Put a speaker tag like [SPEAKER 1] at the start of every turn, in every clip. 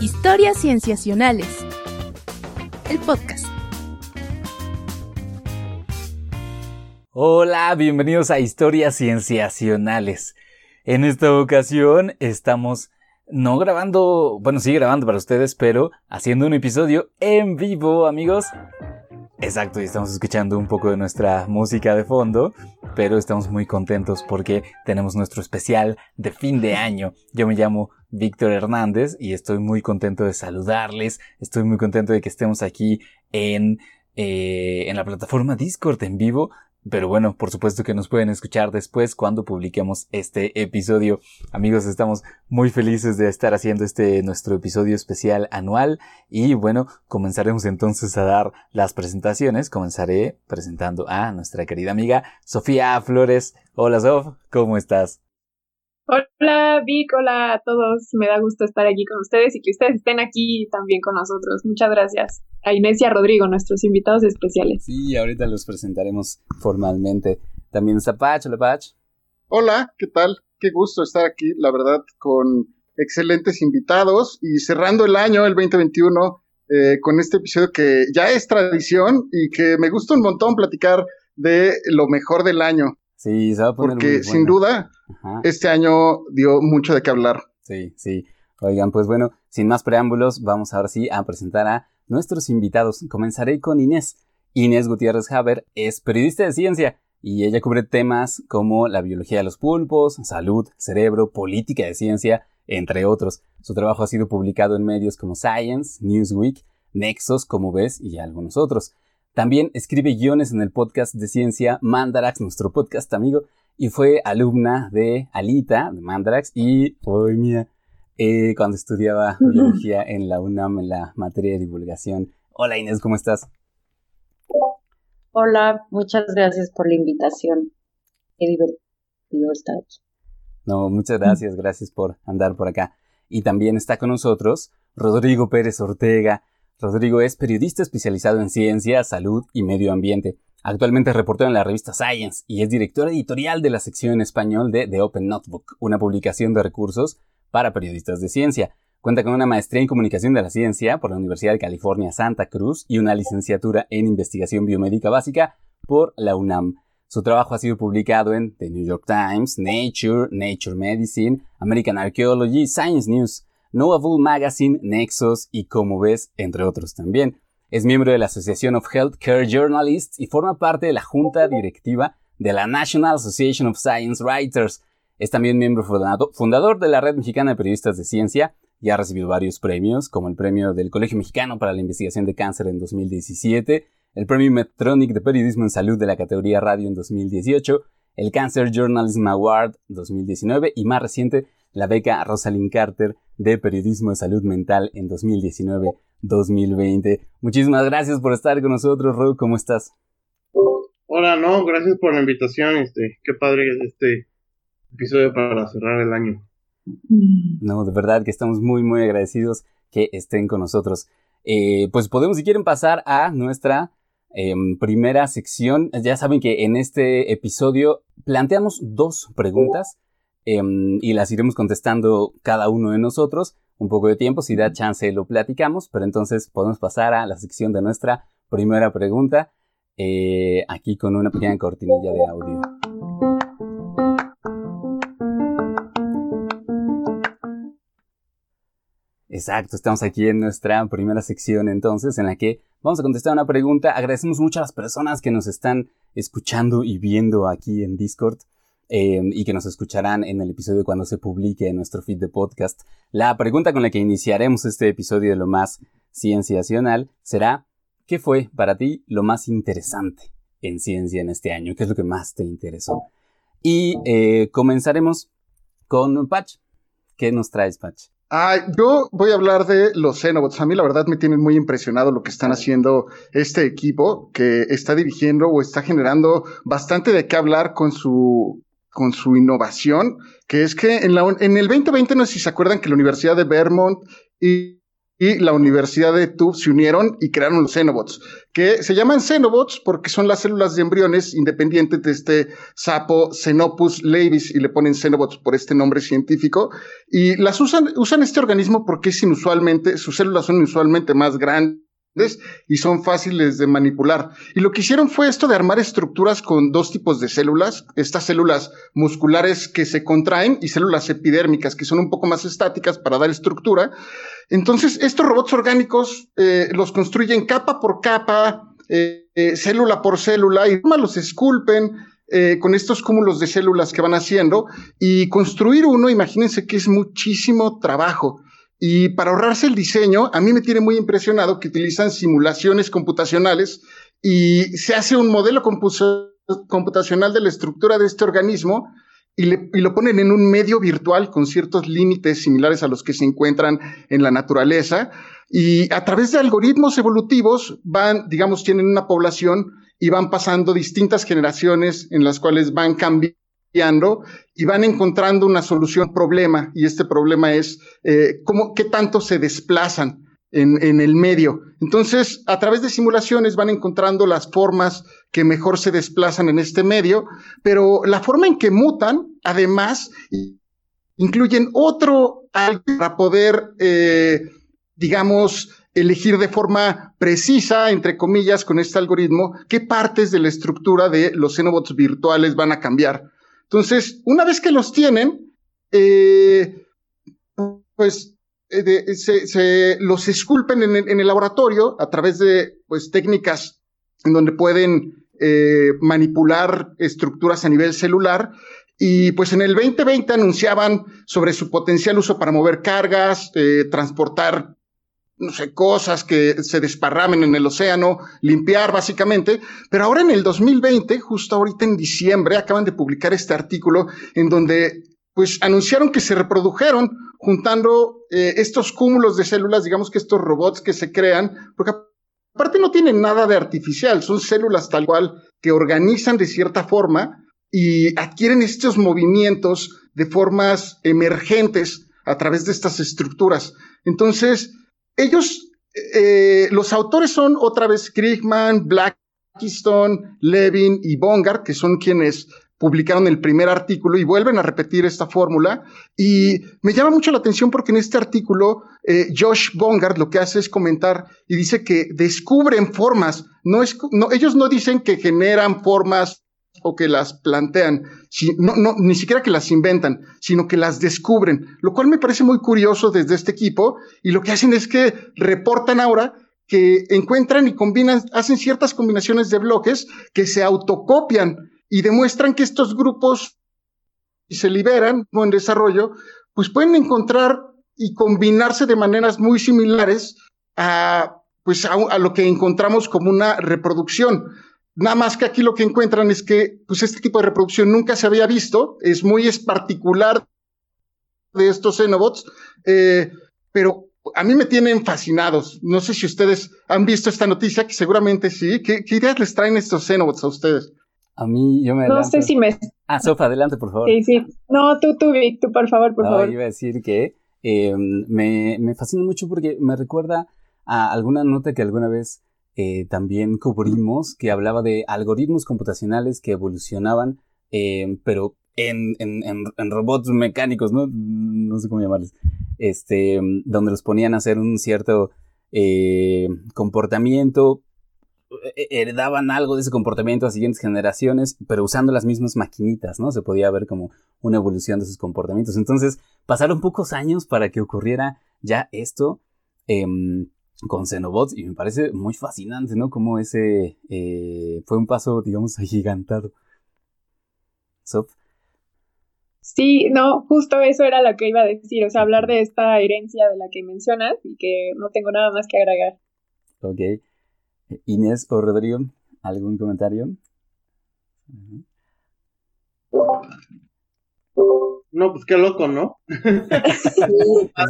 [SPEAKER 1] Historias Cienciacionales. El podcast.
[SPEAKER 2] Hola, bienvenidos a Historias Cienciacionales. En esta ocasión estamos no grabando, bueno, sí grabando para ustedes, pero haciendo un episodio en vivo, amigos. Exacto, y estamos escuchando un poco de nuestra música de fondo, pero estamos muy contentos porque tenemos nuestro especial de fin de año. Yo me llamo Víctor Hernández y estoy muy contento de saludarles, estoy muy contento de que estemos aquí en, eh, en la plataforma Discord en vivo pero bueno, por supuesto que nos pueden escuchar después cuando publiquemos este episodio. Amigos, estamos muy felices de estar haciendo este nuestro episodio especial anual y bueno, comenzaremos entonces a dar las presentaciones. Comenzaré presentando a nuestra querida amiga Sofía Flores. Hola Sof, ¿cómo estás?
[SPEAKER 3] Hola Vic, hola a todos. Me da gusto estar aquí con ustedes y que ustedes estén aquí también con nosotros. Muchas gracias a Inés y a Rodrigo, nuestros invitados especiales.
[SPEAKER 2] Sí, ahorita los presentaremos formalmente. También está Pach, hola Pach.
[SPEAKER 4] Hola, ¿qué tal? Qué gusto estar aquí, la verdad, con excelentes invitados y cerrando el año, el 2021, eh, con este episodio que ya es tradición y que me gusta un montón platicar de lo mejor del año.
[SPEAKER 2] Sí, se va a poner
[SPEAKER 4] Porque sin duda, este año dio mucho de qué hablar.
[SPEAKER 2] Sí, sí. Oigan, pues bueno, sin más preámbulos, vamos ahora sí a presentar a nuestros invitados. Comenzaré con Inés. Inés Gutiérrez Haber es periodista de ciencia y ella cubre temas como la biología de los pulpos, salud, cerebro, política de ciencia, entre otros. Su trabajo ha sido publicado en medios como Science, Newsweek, Nexos, como ves, y algunos otros. También escribe guiones en el podcast de ciencia Mandarax, nuestro podcast amigo, y fue alumna de Alita, de Mandarax, y, hoy mía, eh, cuando estudiaba biología en la UNAM en la materia de divulgación. Hola Inés, ¿cómo estás?
[SPEAKER 5] Hola, muchas gracias por la invitación. Qué divertido estar aquí.
[SPEAKER 2] No, muchas gracias, gracias por andar por acá. Y también está con nosotros Rodrigo Pérez Ortega. Rodrigo es periodista especializado en ciencia, salud y medio ambiente. Actualmente es reportero en la revista Science y es director editorial de la sección en español de The Open Notebook, una publicación de recursos para periodistas de ciencia. Cuenta con una maestría en comunicación de la ciencia por la Universidad de California Santa Cruz y una licenciatura en investigación biomédica básica por la UNAM. Su trabajo ha sido publicado en The New York Times, Nature, Nature Medicine, American Archaeology, Science News, Bull Magazine, Nexus y Como ves, entre otros también. Es miembro de la Association of Healthcare Journalists y forma parte de la junta directiva de la National Association of Science Writers, es también miembro fundador de la Red Mexicana de Periodistas de Ciencia y ha recibido varios premios, como el premio del Colegio Mexicano para la Investigación de Cáncer en 2017, el premio Medtronic de Periodismo en Salud de la categoría Radio en 2018, el Cancer Journalism Award 2019 y más reciente, la beca Rosalind Carter de Periodismo de Salud Mental en 2019-2020. Muchísimas gracias por estar con nosotros, Ro, ¿cómo estás?
[SPEAKER 6] Hola, no, gracias por la invitación, este, qué padre este episodio para cerrar el año.
[SPEAKER 2] No, de verdad que estamos muy, muy agradecidos que estén con nosotros. Eh, pues podemos, si quieren, pasar a nuestra em, primera sección. Ya saben que en este episodio planteamos dos preguntas em, y las iremos contestando cada uno de nosotros. Un poco de tiempo, si da chance lo platicamos, pero entonces podemos pasar a la sección de nuestra primera pregunta, eh, aquí con una pequeña cortinilla de audio. Exacto, estamos aquí en nuestra primera sección entonces en la que vamos a contestar una pregunta. Agradecemos mucho a las personas que nos están escuchando y viendo aquí en Discord em, y que nos escucharán en el episodio cuando se publique en nuestro feed de podcast. La pregunta con la que iniciaremos este episodio de lo más cienciacional será, ¿qué fue para ti lo más interesante en ciencia en este año? ¿Qué es lo que más te interesó? Y eh, comenzaremos con Patch. ¿Qué nos traes, Patch?
[SPEAKER 4] Ah, yo voy a hablar de los Xenobots. A mí la verdad me tiene muy impresionado lo que están haciendo este equipo que está dirigiendo o está generando bastante de qué hablar con su con su innovación, que es que en, la, en el 2020 no sé si se acuerdan que la Universidad de Vermont y, la Universidad de Tufts se unieron y crearon los Xenobots, que se llaman Xenobots porque son las células de embriones independientes de este sapo Xenopus laevis y le ponen Xenobots por este nombre científico. Y las usan, usan este organismo porque es inusualmente, sus células son inusualmente más grandes y son fáciles de manipular. Y lo que hicieron fue esto de armar estructuras con dos tipos de células, estas células musculares que se contraen y células epidérmicas que son un poco más estáticas para dar estructura. Entonces, estos robots orgánicos eh, los construyen capa por capa, eh, eh, célula por célula y los esculpen, con estos cúmulos de células que van haciendo y construir uno, imagínense que es muchísimo trabajo. Y para ahorrarse el diseño, a mí me tiene muy impresionado que utilizan simulaciones computacionales y se hace un modelo computacional de la estructura de este organismo y, lo ponen en un medio virtual con ciertos límites similares a los que se encuentran en la naturaleza. Y a través de algoritmos evolutivos van, digamos, tienen una población y van pasando distintas generaciones en las cuales van cambiando y van encontrando una solución problema y este problema es eh, cómo, qué tanto se desplazan en, en, el medio. Entonces, a través de simulaciones van encontrando las formas que mejor se desplazan en este medio, pero la forma en que mutan, además, incluyen otro para poder, eh, digamos, elegir de forma precisa, entre comillas, con este algoritmo, qué partes de la estructura de los xenobots virtuales van a cambiar. Entonces, una vez que los tienen, eh, pues eh, se, los esculpen en, el laboratorio a través de pues, técnicas en donde pueden eh, manipular estructuras a nivel celular. Y pues en el 2020 anunciaban sobre su potencial uso para mover cargas, transportar no sé, cosas que se desparramen en el océano, limpiar básicamente. Pero ahora en el 2020, justo ahorita en diciembre, acaban de publicar este artículo en donde pues anunciaron que se reprodujeron juntando eh, estos cúmulos de células, digamos que estos robots que se crean, porque aparte no tienen nada de artificial, son células tal cual que organizan de cierta forma y adquieren estos movimientos de formas emergentes a través de estas estructuras. Entonces, ellos, eh, los autores son otra vez Kriegman, Blackstone, Levin y Bongard, que son quienes publicaron el primer artículo y vuelven a repetir esta fórmula. Y me llama mucho la atención porque en este artículo eh, Josh Bongard lo que hace es comentar y dice que descubren formas, no es, no, ellos no dicen que generan formas o que las plantean, no, ni siquiera que las inventan, sino que las descubren, lo cual me parece muy curioso desde este equipo, y lo que hacen es que reportan ahora que encuentran y combinan, hacen ciertas combinaciones de bloques que se autocopian y demuestran que estos grupos, se liberan o en desarrollo, pues pueden encontrar y combinarse de maneras muy similares a, pues a lo que encontramos como una reproducción. Nada más que aquí lo que encuentran es que pues este tipo de reproducción nunca se había visto, es muy es particular de estos Xenobots, eh, pero a mí me tienen fascinados. No sé si ustedes han visto esta noticia, que seguramente sí. ¿Qué, ideas les traen estos Xenobots a ustedes?
[SPEAKER 2] A mí, yo me
[SPEAKER 3] No sé si me...
[SPEAKER 2] Ah, Sofa, adelante, por favor.
[SPEAKER 3] Sí, sí. No, tú, tú, Vic, tú, por favor, por favor.
[SPEAKER 2] iba a decir que eh, me, me fascina mucho porque me recuerda a alguna nota que alguna vez eh, también cubrimos que hablaba de algoritmos computacionales que evolucionaban, eh, pero en, robots mecánicos, ¿no? No sé cómo llamarles. Este, donde los ponían a hacer un cierto eh, comportamiento, heredaban algo de ese comportamiento a siguientes generaciones, pero usando las mismas maquinitas, ¿no? Se podía ver como una evolución de sus comportamientos. Entonces, pasaron pocos años para que ocurriera ya esto. Em, con Xenobots y me parece muy fascinante, ¿no? Como ese eh, fue un paso, digamos, agigantado. ¿Sof?
[SPEAKER 3] Sí, no, justo eso era lo que iba a decir, o sea, hablar de esta herencia de la que mencionas y que no tengo nada más que agregar.
[SPEAKER 2] Ok. Inés o Rodrigo, ¿algún comentario?
[SPEAKER 6] No, pues qué loco, ¿no? es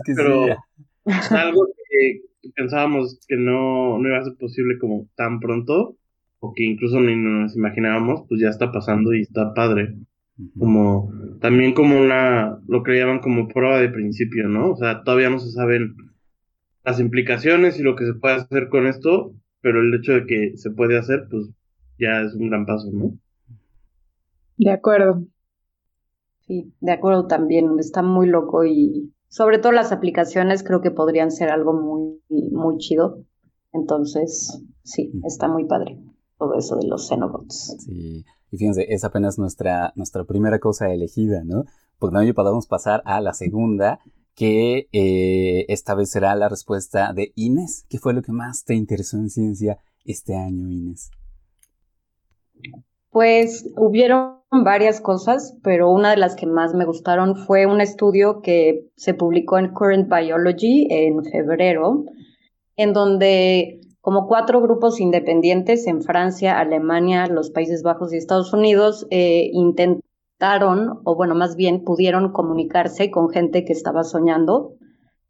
[SPEAKER 6] que Pero algo que, pensábamos que no, no iba a ser posible como tan pronto, o que incluso ni nos imaginábamos, pues ya está pasando y está padre. Como, también como una, lo que llaman como prueba de principio, ¿no? O sea, todavía no se saben las implicaciones y lo que se puede hacer con esto, pero el hecho de que se puede hacer, pues ya es un gran paso, ¿no?
[SPEAKER 3] De acuerdo.
[SPEAKER 5] Sí, de acuerdo también, está muy loco y sobre todo las aplicaciones creo que podrían ser algo muy, muy chido. Entonces, sí, está muy padre todo eso de los Xenobots.
[SPEAKER 2] Sí, y fíjense, es apenas nuestra, nuestra primera cosa elegida, ¿no? Pues no podemos pasar a la segunda, que eh, esta vez será la respuesta de Inés. ¿Qué fue lo que más te interesó en ciencia este año, Inés?
[SPEAKER 5] Pues hubieron varias cosas, pero una de las que más me gustaron fue un estudio que se publicó en Current Biology en febrero, en donde como cuatro grupos independientes en Francia, Alemania, los Países Bajos y Estados Unidos eh, intentaron, o bueno, más bien pudieron comunicarse con gente que estaba soñando.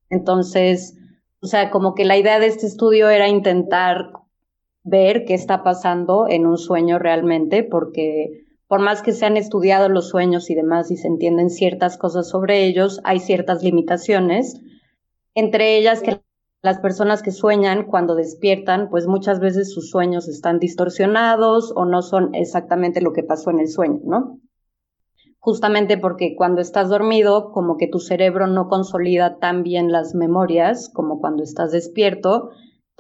[SPEAKER 5] Entonces, o sea, como que la idea de este estudio era intentar ver qué está pasando en un sueño realmente, porque por más que se han estudiado los sueños y demás y se entienden ciertas cosas sobre ellos, hay ciertas limitaciones, entre ellas que las personas que sueñan cuando despiertan, pues muchas veces sus sueños están distorsionados o no son exactamente lo que pasó en el sueño, ¿no? Justamente porque cuando estás dormido, como que tu cerebro no consolida tan bien las memorias como cuando estás despierto,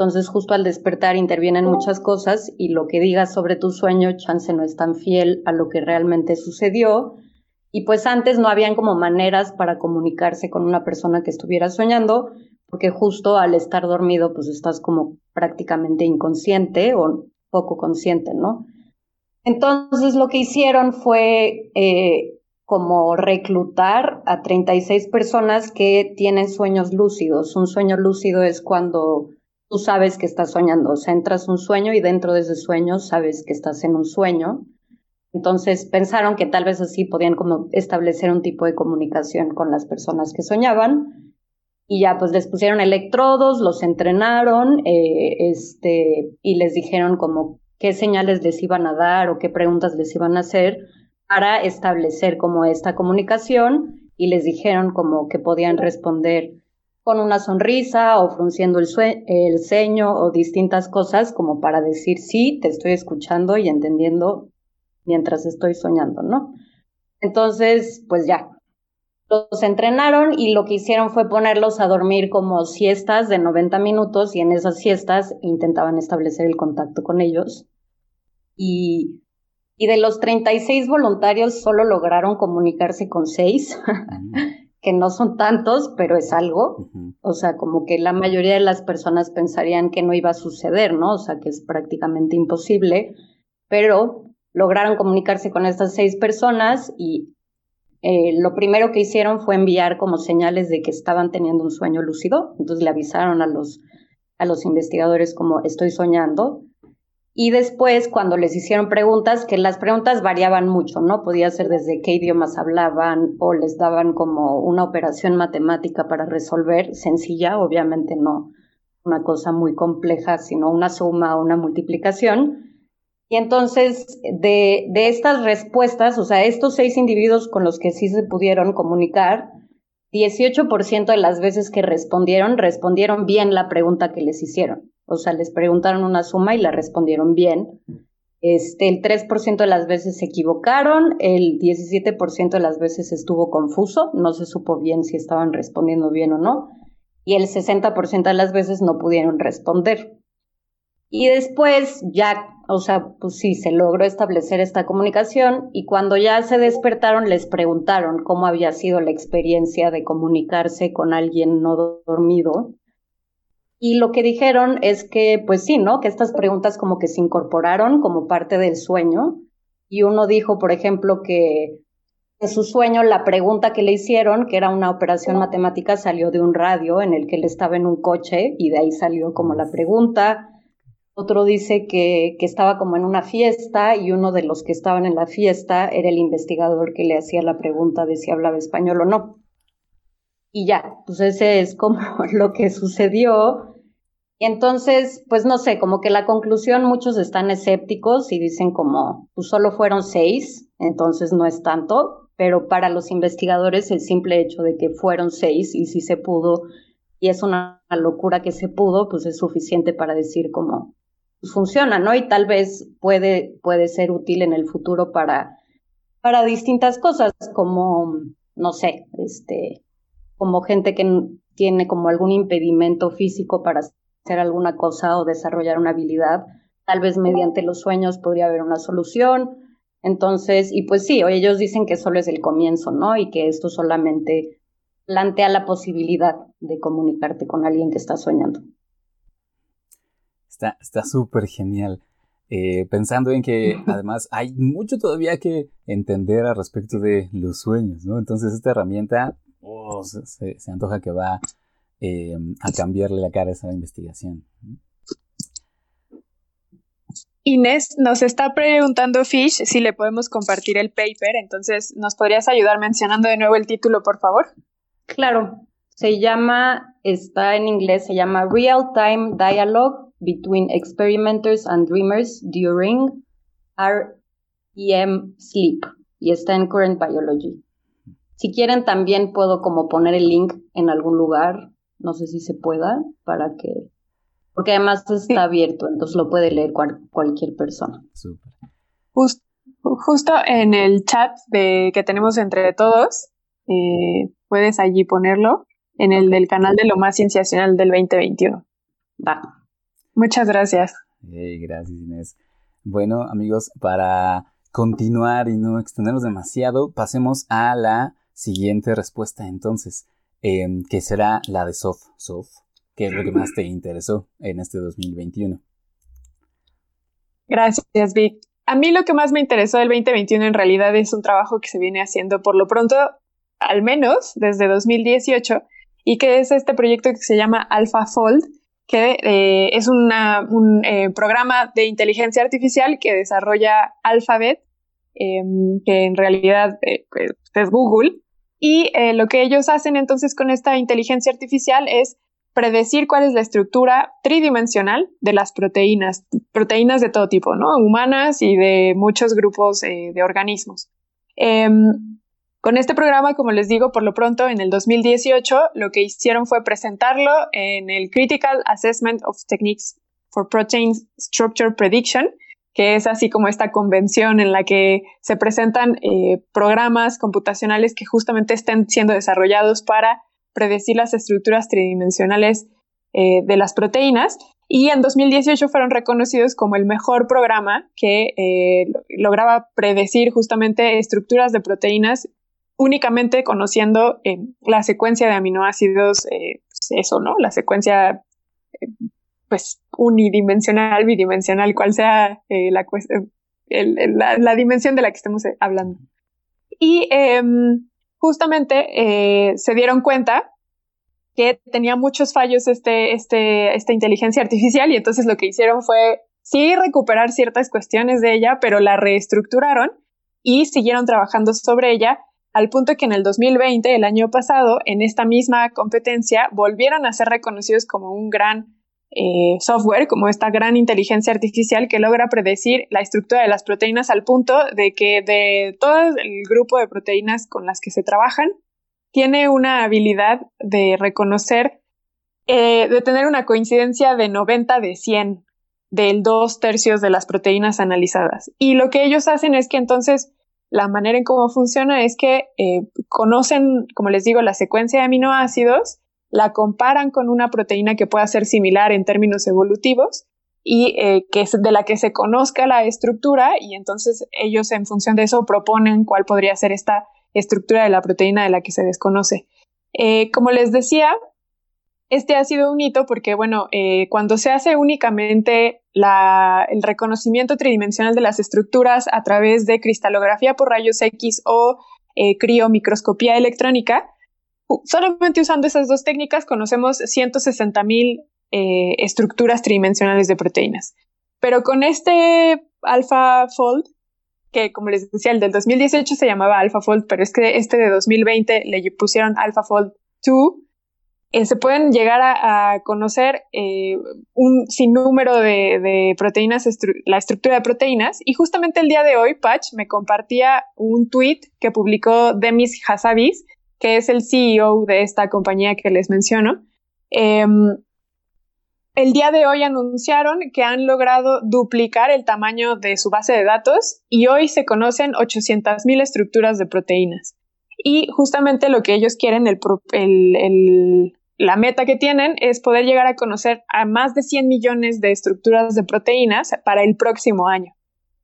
[SPEAKER 5] entonces, justo al despertar intervienen muchas cosas y lo que digas sobre tu sueño, chance no es tan fiel a lo que realmente sucedió. Y pues antes no habían como maneras para comunicarse con una persona que estuviera soñando, porque justo al estar dormido, pues estás como prácticamente inconsciente o poco consciente, ¿no? Entonces, lo que hicieron fue eh, como reclutar a 36 personas que tienen sueños lúcidos. Un sueño lúcido es cuando tú sabes que estás soñando, o sea, entras un sueño y dentro de ese sueño sabes que estás en un sueño. Entonces pensaron que tal vez así podían como establecer un tipo de comunicación con las personas que soñaban y ya pues les pusieron electrodos, los entrenaron eh, este, y les dijeron como qué señales les iban a dar o qué preguntas les iban a hacer para establecer como esta comunicación y les dijeron como que podían responder con una sonrisa o frunciendo el, el, ceño o distintas cosas como para decir sí, te estoy escuchando y entendiendo mientras estoy soñando, ¿no? Entonces, pues ya. Los entrenaron y lo que hicieron fue ponerlos a dormir como siestas de 90 minutos y en esas siestas intentaban establecer el contacto con ellos. Y, de los 36 voluntarios solo lograron comunicarse con 6 que no son tantos, pero es algo. O sea, como que la mayoría de las personas pensarían que no iba a suceder, ¿no? O sea, que es prácticamente imposible, pero lograron comunicarse con estas seis personas y eh, lo primero que hicieron fue enviar como señales de que estaban teniendo un sueño lúcido. Entonces le avisaron a los, a los investigadores como estoy soñando. Y después, cuando les hicieron preguntas, que las preguntas variaban mucho, ¿no? Podía ser desde qué idiomas hablaban o les daban como una operación matemática para resolver, sencilla, obviamente no una cosa muy compleja, sino una suma o una multiplicación. Y entonces, de, de estas respuestas, o sea, estos seis individuos con los que sí se pudieron comunicar, 18% de las veces que respondieron, respondieron bien la pregunta que les hicieron. O sea, les preguntaron una suma y la respondieron bien. Este, el 3% de las veces se equivocaron, el 17% de las veces estuvo confuso, no se supo bien si estaban respondiendo bien o no, y el 60% de las veces no pudieron responder. Y después ya, o sea, pues sí, se logró establecer esta comunicación y cuando ya se despertaron les preguntaron cómo había sido la experiencia de comunicarse con alguien no dormido y lo que dijeron es que, pues sí, ¿no? Que estas preguntas como que se incorporaron como parte del sueño. Y uno dijo, por ejemplo, que en su sueño la pregunta que le hicieron, que era una operación matemática, salió de un radio en el que él estaba en un coche y de ahí salió como la pregunta. Otro dice que, que estaba como en una fiesta y uno de los que estaban en la fiesta era el investigador que le hacía la pregunta de si hablaba español o no. Y ya, pues ese es como lo que sucedió entonces, pues no sé, como que la conclusión muchos están escépticos y dicen como, pues solo fueron seis, entonces no es tanto, pero para los investigadores el simple hecho de que fueron seis y si se pudo, y es una locura que se pudo, pues es suficiente para decir cómo pues, funciona, ¿no? Y tal vez puede, puede ser útil en el futuro para, para distintas cosas, como, no sé, este, como gente que tiene como algún impedimento físico para hacer alguna cosa o desarrollar una habilidad, tal vez mediante los sueños podría haber una solución. Entonces, y pues sí, ellos dicen que solo es el comienzo, ¿no? Y que esto solamente plantea la posibilidad de comunicarte con alguien que está soñando.
[SPEAKER 2] Está súper genial. Eh, pensando en que además hay mucho todavía que entender al respecto de los sueños, ¿no? Entonces esta herramienta oh, se, antoja que va eh, a cambiarle la cara a esa investigación.
[SPEAKER 3] Inés nos está preguntando Fish si le podemos compartir el paper, entonces ¿nos podrías ayudar mencionando de nuevo el título, por favor?
[SPEAKER 5] Claro, se llama, está en inglés, se llama Real Time Dialogue Between Experimenters and Dreamers During REM Sleep y está en Current Biology. Si quieren también puedo como poner el link en algún lugar, no sé si se pueda, para que, porque además está abierto, entonces lo puede leer cualquier persona.
[SPEAKER 3] justo en el chat de, que tenemos entre todos, eh, puedes allí ponerlo en el del canal de lo más cienciacional del 2021. Va. Muchas gracias.
[SPEAKER 2] gracias, Inés. Bueno, amigos, para continuar y no extendernos demasiado, pasemos a la siguiente respuesta entonces, em, que será la de Sof. Sof, ¿qué es lo que más te interesó en este 2021?
[SPEAKER 3] Gracias, Vic. A mí lo que más me interesó del 2021 en realidad es un trabajo que se viene haciendo por lo pronto al menos desde 2018, y que es este proyecto que se llama AlphaFold, que eh, es un eh, programa de inteligencia artificial que desarrolla Alphabet, em, que en realidad eh, pues, es Google. Y lo que ellos hacen entonces con esta inteligencia artificial es predecir cuál es la estructura tridimensional de las proteínas, proteínas de todo tipo, ¿no? Humanas y de muchos grupos de organismos. Em, con este programa, como les digo, por lo pronto en el 2018 lo que hicieron fue presentarlo en el Critical Assessment of Techniques for Protein Structure Prediction, que es así como esta convención en la que se presentan eh, programas computacionales que justamente estén siendo desarrollados para predecir las estructuras tridimensionales eh, de las proteínas. Y en 2018 fueron reconocidos como el mejor programa que eh, lograba predecir justamente estructuras de proteínas únicamente conociendo la secuencia de aminoácidos, pues eso, ¿no? La secuencia, pues, unidimensional, bidimensional, cual sea la, la, la, dimensión de la que estemos hablando. Y em, justamente se dieron cuenta que tenía muchos fallos este, este, esta inteligencia artificial y entonces lo que hicieron fue sí recuperar ciertas cuestiones de ella, pero la reestructuraron y siguieron trabajando sobre ella al punto que en el 2020, el año pasado, en esta misma competencia, volvieron a ser reconocidos como un gran eh, software, como esta gran inteligencia artificial que logra predecir la estructura de las proteínas al punto de que de todo el grupo de proteínas con las que se trabajan, tiene una habilidad de reconocer, eh, de tener una coincidencia de 90 de 100 del dos tercios de las proteínas analizadas. Y lo que ellos hacen es que entonces la manera en cómo funciona es que eh, conocen, como les digo, la secuencia de aminoácidos, la comparan con una proteína que pueda ser similar en términos evolutivos y eh, que es de la que se conozca la estructura y entonces ellos en función de eso proponen cuál podría ser esta estructura de la proteína de la que se desconoce. Eh, como les decía, este ha sido un hito porque, bueno, eh, cuando se hace únicamente el reconocimiento tridimensional de las estructuras a través de cristalografía por rayos X o criomicroscopía electrónica, solamente usando esas dos técnicas conocemos 160.000 eh, estructuras tridimensionales de proteínas. Pero con este AlphaFold, que como les decía, el del 2018 se llamaba AlphaFold, pero es que este de 2020 le pusieron AlphaFold 2, eh, se pueden llegar a, conocer eh, un sinnúmero de, de proteínas, la estructura de proteínas. Y justamente el día de hoy, Patch me compartía un tweet que publicó Demis Hassabis, que es el CEO de esta compañía que les menciono, Em, el día de hoy anunciaron que han logrado duplicar el tamaño de su base de datos y hoy se conocen 800.000 estructuras de proteínas. Y justamente lo que ellos quieren, la meta que tienen es poder llegar a conocer a más de 100 millones de estructuras de proteínas para el próximo año.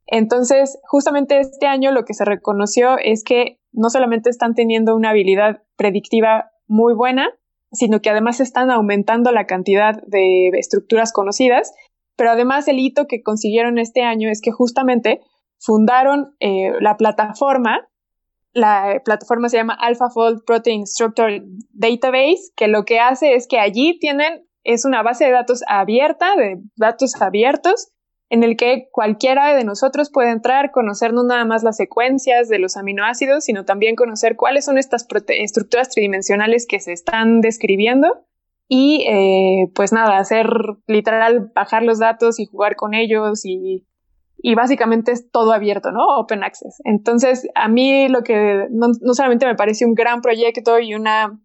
[SPEAKER 3] Entonces, justamente este año lo que se reconoció es que no solamente están teniendo una habilidad predictiva muy buena, sino que además están aumentando la cantidad de estructuras conocidas, pero además el hito que consiguieron este año es que justamente fundaron eh, la plataforma, la plataforma se llama AlphaFold Protein Structure Database, que lo que hace es que allí tienen, es una base de datos abierta, de datos abiertos, en el que cualquiera de nosotros puede entrar, conocer no nada más las secuencias de los aminoácidos, sino también conocer cuáles son estas estructuras tridimensionales que se están describiendo y eh, pues nada, hacer literal, bajar los datos y jugar con ellos y, y básicamente es todo abierto, ¿no? Open access. Entonces, a mí lo que no, solamente me parece un gran proyecto y una,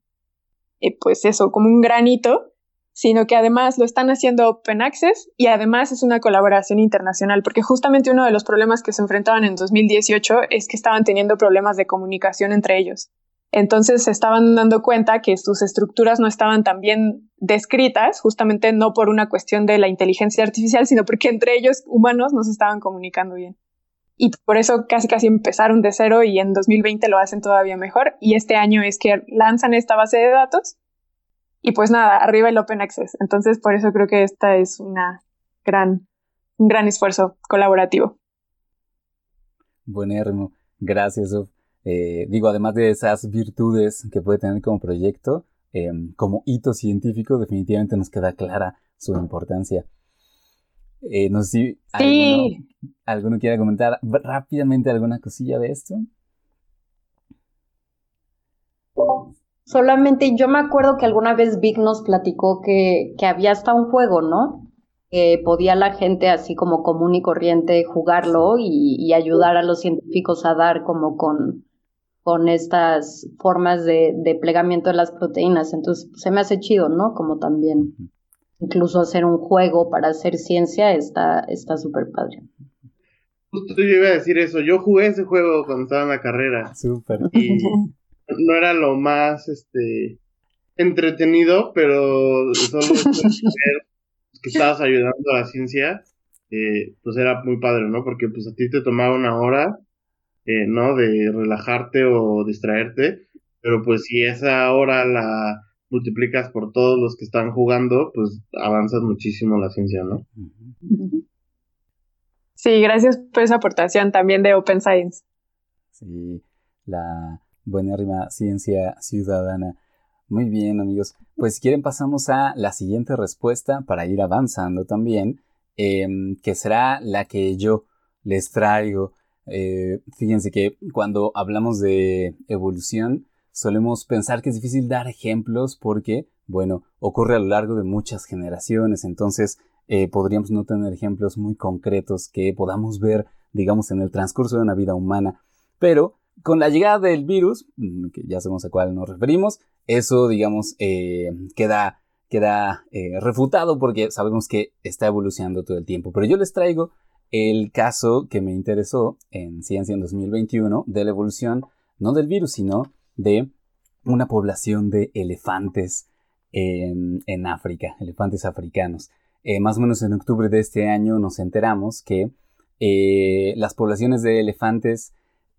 [SPEAKER 3] eh, pues eso, como un granito, sino que además lo están haciendo Open Access y además es una colaboración internacional, porque justamente uno de los problemas que se enfrentaban en 2018 es que estaban teniendo problemas de comunicación entre ellos. Entonces se estaban dando cuenta que sus estructuras no estaban tan bien descritas, justamente no por una cuestión de la inteligencia artificial, sino porque entre ellos humanos no se estaban comunicando bien. Y por eso casi casi empezaron de cero y en 2020 lo hacen todavía mejor. Y este año es que lanzan esta base de datos y pues nada, arriba el Open Access. Entonces, por eso creo que esta es una gran, un gran esfuerzo colaborativo.
[SPEAKER 2] Buenérrimo. Gracias, eh, digo, además de esas virtudes que puede tener como proyecto, em, como hito científico, definitivamente nos queda clara su importancia. Eh, no sé si alguno, alguno quiera comentar rápidamente alguna cosilla de esto.
[SPEAKER 5] Solamente yo me acuerdo que alguna vez Vic nos platicó que, que había hasta un juego, ¿no? Que podía la gente así como común y corriente jugarlo y, ayudar a los científicos a dar como con, con estas formas de, de, plegamiento de las proteínas. Entonces se me hace chido, ¿no? Como también incluso hacer un juego para hacer ciencia está súper padre.
[SPEAKER 6] Justo yo iba a decir eso, yo jugué ese juego cuando estaba en la carrera.
[SPEAKER 2] Súper.
[SPEAKER 6] Y no era lo más este entretenido, pero solo ver que estabas ayudando a la ciencia, eh, pues era muy padre, ¿no? Porque pues a ti te tomaba una hora, eh, ¿no? De relajarte o distraerte, pero pues si esa hora la multiplicas por todos los que están jugando, pues avanzas muchísimo la ciencia, ¿no?
[SPEAKER 3] Sí, gracias por esa aportación también de Open Science.
[SPEAKER 2] Sí, la, buenérrima ciencia ciudadana. Muy bien, amigos. Pues si quieren pasamos a la siguiente respuesta para ir avanzando también, em, que será la que yo les traigo. Eh, fíjense que cuando hablamos de evolución solemos pensar que es difícil dar ejemplos porque, bueno, ocurre a lo largo de muchas generaciones, entonces eh, podríamos no tener ejemplos muy concretos que podamos ver, digamos, en el transcurso de una vida humana. Pero con la llegada del virus, mm, que ya sabemos a cuál nos referimos, eso, digamos, eh, queda, queda eh, refutado porque sabemos que está evolucionando todo el tiempo. Pero yo les traigo el caso que me interesó en Ciencia en 2021 de la evolución, no del virus, sino de una población de elefantes en, África, elefantes africanos. Eh, más o menos en octubre de este año nos enteramos que las poblaciones de elefantes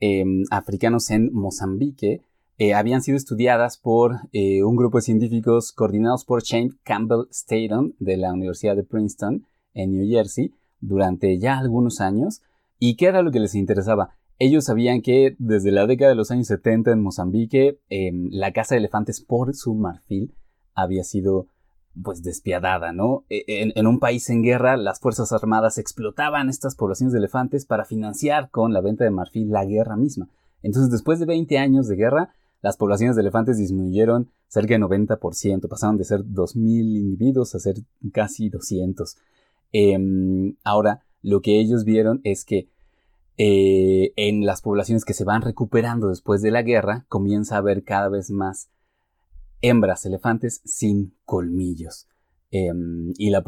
[SPEAKER 2] Em, africanos en Mozambique eh, habían sido estudiadas por eh, un grupo de científicos coordinados por Shane Campbell Staton de la Universidad de Princeton en New Jersey durante ya algunos años. ¿Y qué era lo que les interesaba? Ellos sabían que desde la década de los años 70 en Mozambique em, la caza de elefantes por su marfil había sido pues despiadada, ¿no? E, en, un país en guerra, las Fuerzas Armadas explotaban estas poblaciones de elefantes para financiar con la venta de marfil la guerra misma. Entonces, después de 20 años de guerra, las poblaciones de elefantes disminuyeron cerca de 90%, pasaron de ser 2.000 individuos a ser casi 200. Em, ahora, lo que ellos vieron es que eh, en las poblaciones que se van recuperando después de la guerra, comienza a haber cada vez más hembras elefantes sin colmillos. Em, y la,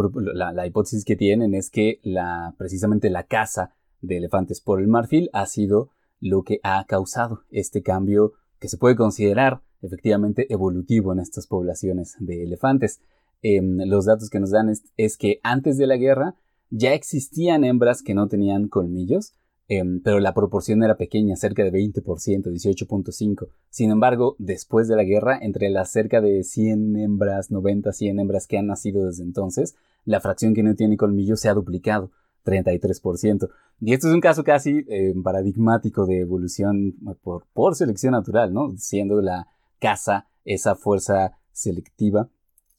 [SPEAKER 2] la, hipótesis que tienen es que la, precisamente la caza de elefantes por el marfil ha sido lo que ha causado este cambio que se puede considerar efectivamente evolutivo en estas poblaciones de elefantes. Em, los datos que nos dan es, que antes de la guerra ya existían hembras que no tenían colmillos, em, pero la proporción era pequeña, cerca de 20%, 18.5%. Sin embargo, después de la guerra, entre las cerca de 100 hembras, 90, 100 hembras que han nacido desde entonces, la fracción que no tiene colmillos se ha duplicado. 33%. Y esto es un caso casi em, paradigmático de evolución por, por, selección natural, ¿no? Siendo la caza esa fuerza selectiva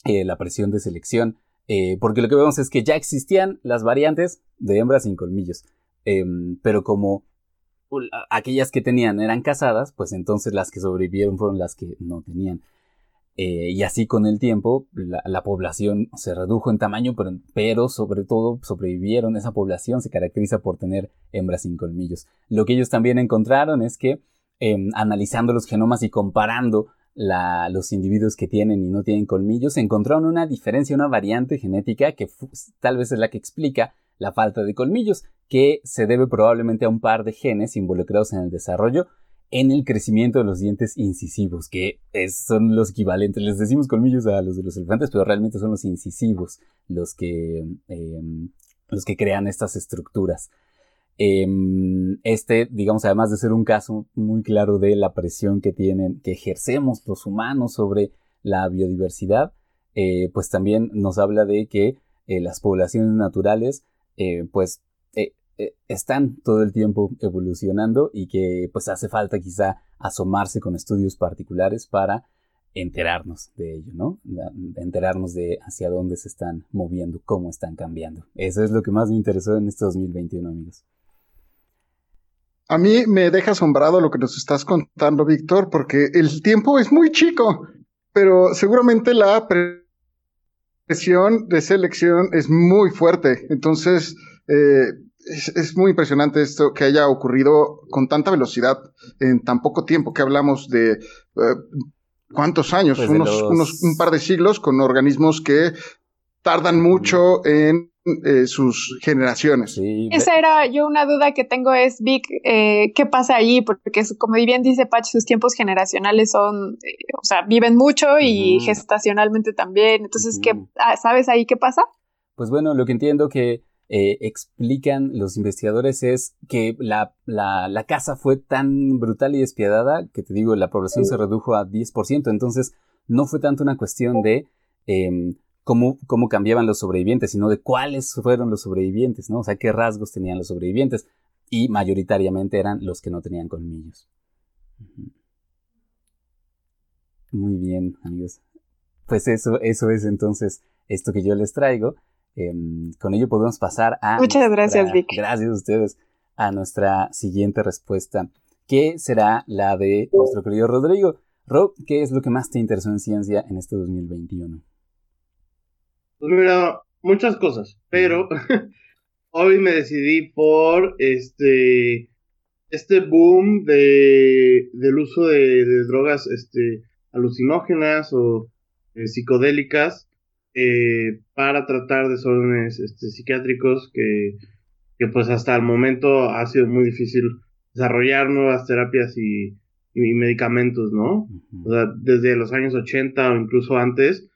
[SPEAKER 2] eh, la presión de selección, eh, porque lo que vemos es que ya existían las variantes de hembras sin colmillos, em, pero como aquellas que tenían eran casadas, pues entonces las que sobrevivieron fueron las que no tenían. Eh, y así con el tiempo la, población se redujo en tamaño, pero, sobre todo sobrevivieron. Esa población se caracteriza por tener hembras sin colmillos. Lo que ellos también encontraron es que em, analizando los genomas y comparando los individuos que tienen y no tienen colmillos encontraron una diferencia, una variante genética que tal vez es la que explica la falta de colmillos, que se debe probablemente a un par de genes involucrados en el desarrollo en el crecimiento de los dientes incisivos, que son los equivalentes, les decimos colmillos a los de los elefantes, pero realmente son los incisivos los que, em, los que crean estas estructuras. Em, este, digamos, además de ser un caso muy claro de la presión que tienen, que ejercemos los humanos sobre la biodiversidad, eh, pues también nos habla de que eh, las poblaciones naturales, eh, pues, están todo el tiempo evolucionando y que pues hace falta quizá asomarse con estudios particulares para enterarnos de ello, ¿no? Enterarnos de hacia dónde se están moviendo, cómo están cambiando. Eso es lo que más me interesó en este 2021, amigos.
[SPEAKER 4] A mí me deja asombrado lo que nos estás contando, Víctor, porque el tiempo es muy chico, pero seguramente la presión de selección es muy fuerte. Entonces, eh, es, muy impresionante esto que haya ocurrido con tanta velocidad en tan poco tiempo que hablamos de eh, cuántos años, pues unos, unos, un par de siglos con organismos que tardan mucho en eh, sus generaciones.
[SPEAKER 3] Esa era yo una duda que tengo es, Vic, eh, ¿qué pasa ahí? Porque como bien dice Patch, sus tiempos generacionales son, eh, o sea, viven mucho y gestacionalmente también. Entonces, ¿qué, ah, ¿sabes ahí qué pasa?
[SPEAKER 2] Pues bueno, lo que entiendo que explican los investigadores es que la, la, caza fue tan brutal y despiadada que te digo, la población se redujo a 10%. Entonces, no fue tanto una cuestión de em, cómo, cómo cambiaban los sobrevivientes, sino de cuáles fueron los sobrevivientes, ¿no? O sea, qué rasgos tenían los sobrevivientes. Y mayoritariamente eran los que no tenían colmillos. Muy bien, amigos. Pues eso, eso es entonces esto que yo les traigo. Em, con ello podemos pasar a.
[SPEAKER 3] Muchas gracias, Vic.
[SPEAKER 2] Gracias a ustedes. A nuestra siguiente respuesta, que será la de nuestro querido Rodrigo. Rob, ¿qué es lo que más te interesó en ciencia en este 2021?
[SPEAKER 6] Pues mira, muchas cosas, pero hoy me decidí por este este boom de, del uso de, drogas este, alucinógenas o eh, psicodélicas eh, para tratar desórdenes este, psiquiátricos que, que pues hasta el momento ha sido muy difícil desarrollar nuevas terapias y, y medicamentos, ¿no? O sea, desde los años 80 o incluso antes,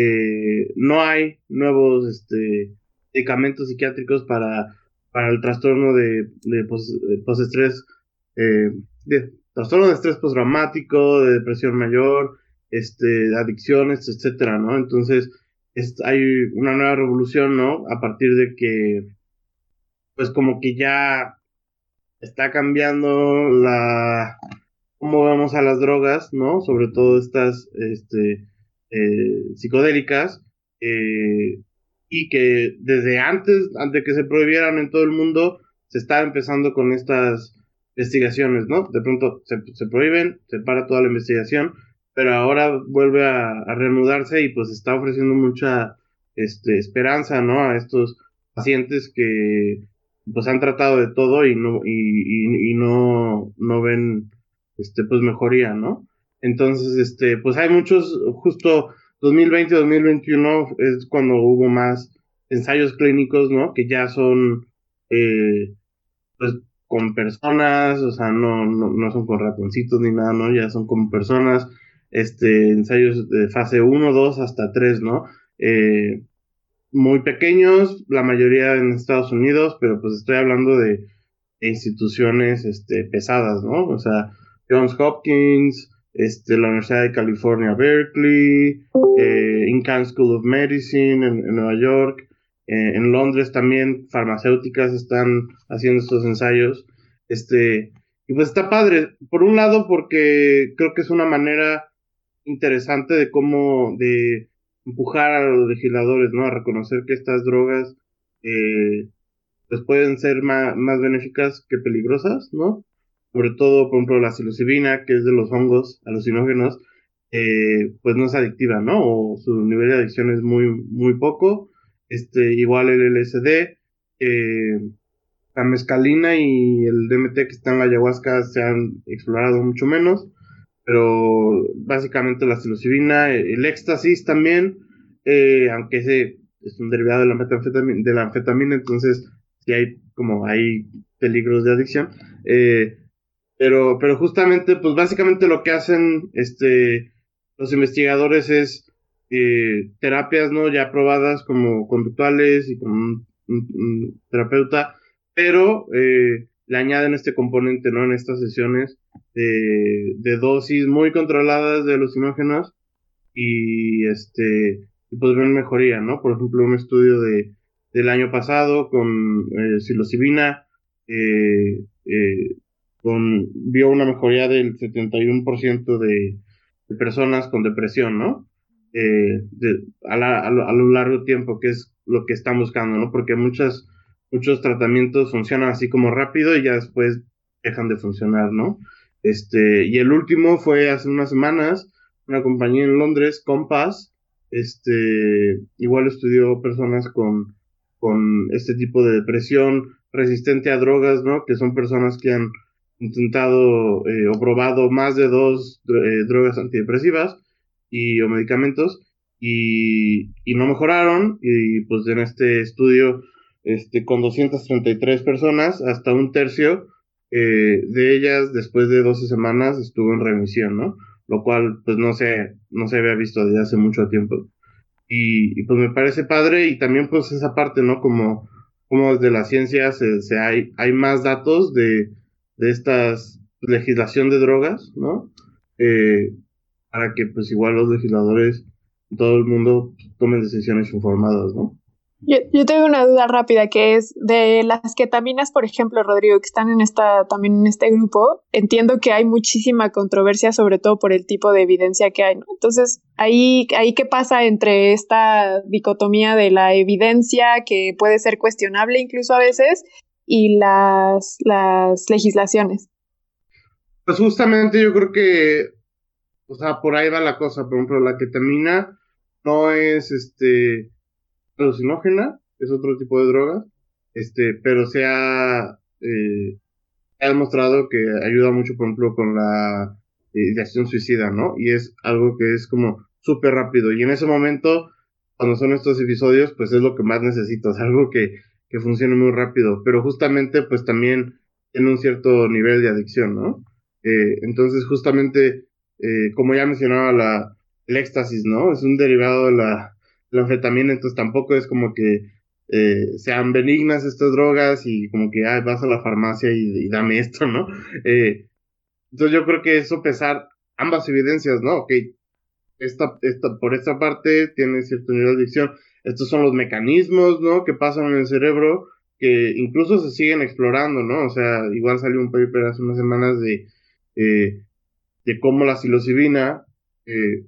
[SPEAKER 6] eh, no hay nuevos este, medicamentos psiquiátricos para, para el trastorno de, postestrés, eh, de, trastorno de estrés postraumático, de depresión mayor, este, adicciones, etcétera, ¿no? Entonces, hay una nueva revolución, ¿no? A partir de que, pues como que ya está cambiando la, cómo vamos a las drogas, ¿no? Sobre todo estas, este, eh, psicodélicas eh, y que desde antes, antes que se prohibieran en todo el mundo, se está empezando con estas investigaciones, ¿no? De pronto se, prohíben, se para toda la investigación, pero ahora vuelve a, reanudarse y pues está ofreciendo mucha este, esperanza, ¿no? A estos pacientes que pues han tratado de todo y no, y, y, y no, no ven este pues mejoría, ¿no? Entonces, este, pues hay muchos, justo 2020-2021 es cuando hubo más ensayos clínicos, ¿no? Que ya son, eh, pues, con personas, o sea, no, no, no son con ratoncitos ni nada, ¿no? Ya son con personas, este, ensayos de fase 1, 2 hasta 3, ¿no? Eh, muy pequeños, la mayoría en Estados Unidos, pero pues estoy hablando de, instituciones este, pesadas, ¿no? O sea, Johns Hopkins, este, la Universidad de California, Berkeley, eh, Incan School of Medicine en, Nueva York, eh, en Londres también farmacéuticas están haciendo estos ensayos. Este, y pues está padre, por un lado porque creo que es una manera interesante de cómo, de empujar a los legisladores, ¿no? A reconocer que estas drogas, eh, pues pueden ser más, más benéficas que peligrosas, ¿no? Sobre todo, por ejemplo, la psilocibina, que es de los hongos alucinógenos, eh, pues no es adictiva, ¿no? O su nivel de adicción es muy, muy poco. Este, igual el LSD, eh, la mescalina y el DMT que está en la ayahuasca se han explorado mucho menos pero básicamente la psilocibina, el éxtasis también, eh, aunque ese es un derivado de la, metanfetamina, de la anfetamina, entonces sí hay como hay peligros de adicción. Eh, pero, pero justamente, pues básicamente lo que hacen este, los investigadores es eh, terapias no ya probadas como conductuales y con un, terapeuta, pero le añaden este componente no en estas sesiones de, dosis muy controladas de alucinógenos y este pues ven mejoría, ¿no? Por ejemplo, un estudio de, del año pasado con eh, psilocibina eh, eh, vio una mejoría del 71% de, personas con depresión, ¿no? Eh, a, la, a, lo, largo tiempo, que es lo que están buscando, ¿no? Porque muchas, muchos tratamientos funcionan así como rápido y ya después dejan de funcionar, ¿no? Este, y el último fue hace unas semanas, una compañía en Londres, Compass, este, igual estudió personas con, con este tipo de depresión resistente a drogas, ¿no? Que son personas que han intentado eh, o probado más de dos eh, drogas antidepresivas y o medicamentos y, y, no mejoraron y pues en este estudio este con 233 personas hasta un tercio eh, de ellas después de 12 semanas estuvo en remisión, ¿no? Lo cual pues no se, no se había visto desde hace mucho tiempo. Y, pues me parece padre y también pues esa parte, ¿no? Como, como desde la ciencia se, se hay, hay más datos de, de estas legislación de drogas, ¿no? Eh, para que pues igual los legisladores, todo el mundo tomen decisiones informadas, ¿no?
[SPEAKER 3] Yo, tengo una duda rápida que es de las ketaminas, por ejemplo, Rodrigo, que están en esta, también en este grupo. Entiendo que hay muchísima controversia, sobre todo por el tipo de evidencia que hay. ¿no? Entonces, ahí, ahí qué pasa entre esta dicotomía de la evidencia, que puede ser cuestionable incluso a veces, y las, las legislaciones.
[SPEAKER 6] Pues justamente yo creo que, o sea, por ahí va la cosa. Por ejemplo, la ketamina no es este alucinógena, es otro tipo de droga, este, pero se ha, eh, ha demostrado que ayuda mucho, por ejemplo, con la eh, ideación suicida, ¿no? Y es algo que es como súper rápido. Y en ese momento, cuando son estos episodios, pues es lo que más necesito, es algo que, que funcione muy rápido, pero justamente, pues también en un cierto nivel de adicción, ¿no? Eh, entonces, justamente, eh, como ya mencionaba la, el éxtasis, ¿no? Es un derivado de la, la anfetamina, entonces tampoco es como que eh, sean benignas estas drogas y como que vas a la farmacia y, dame esto, ¿no? Entonces yo creo que eso pesar ambas evidencias, ¿no? Ok, esta, esta, por esta parte tiene cierto nivel de adicción. Estos son los mecanismos, ¿no? Que pasan en el cerebro que incluso se siguen explorando, ¿no? O sea, igual salió un paper hace unas semanas de, eh, de cómo la psilocibina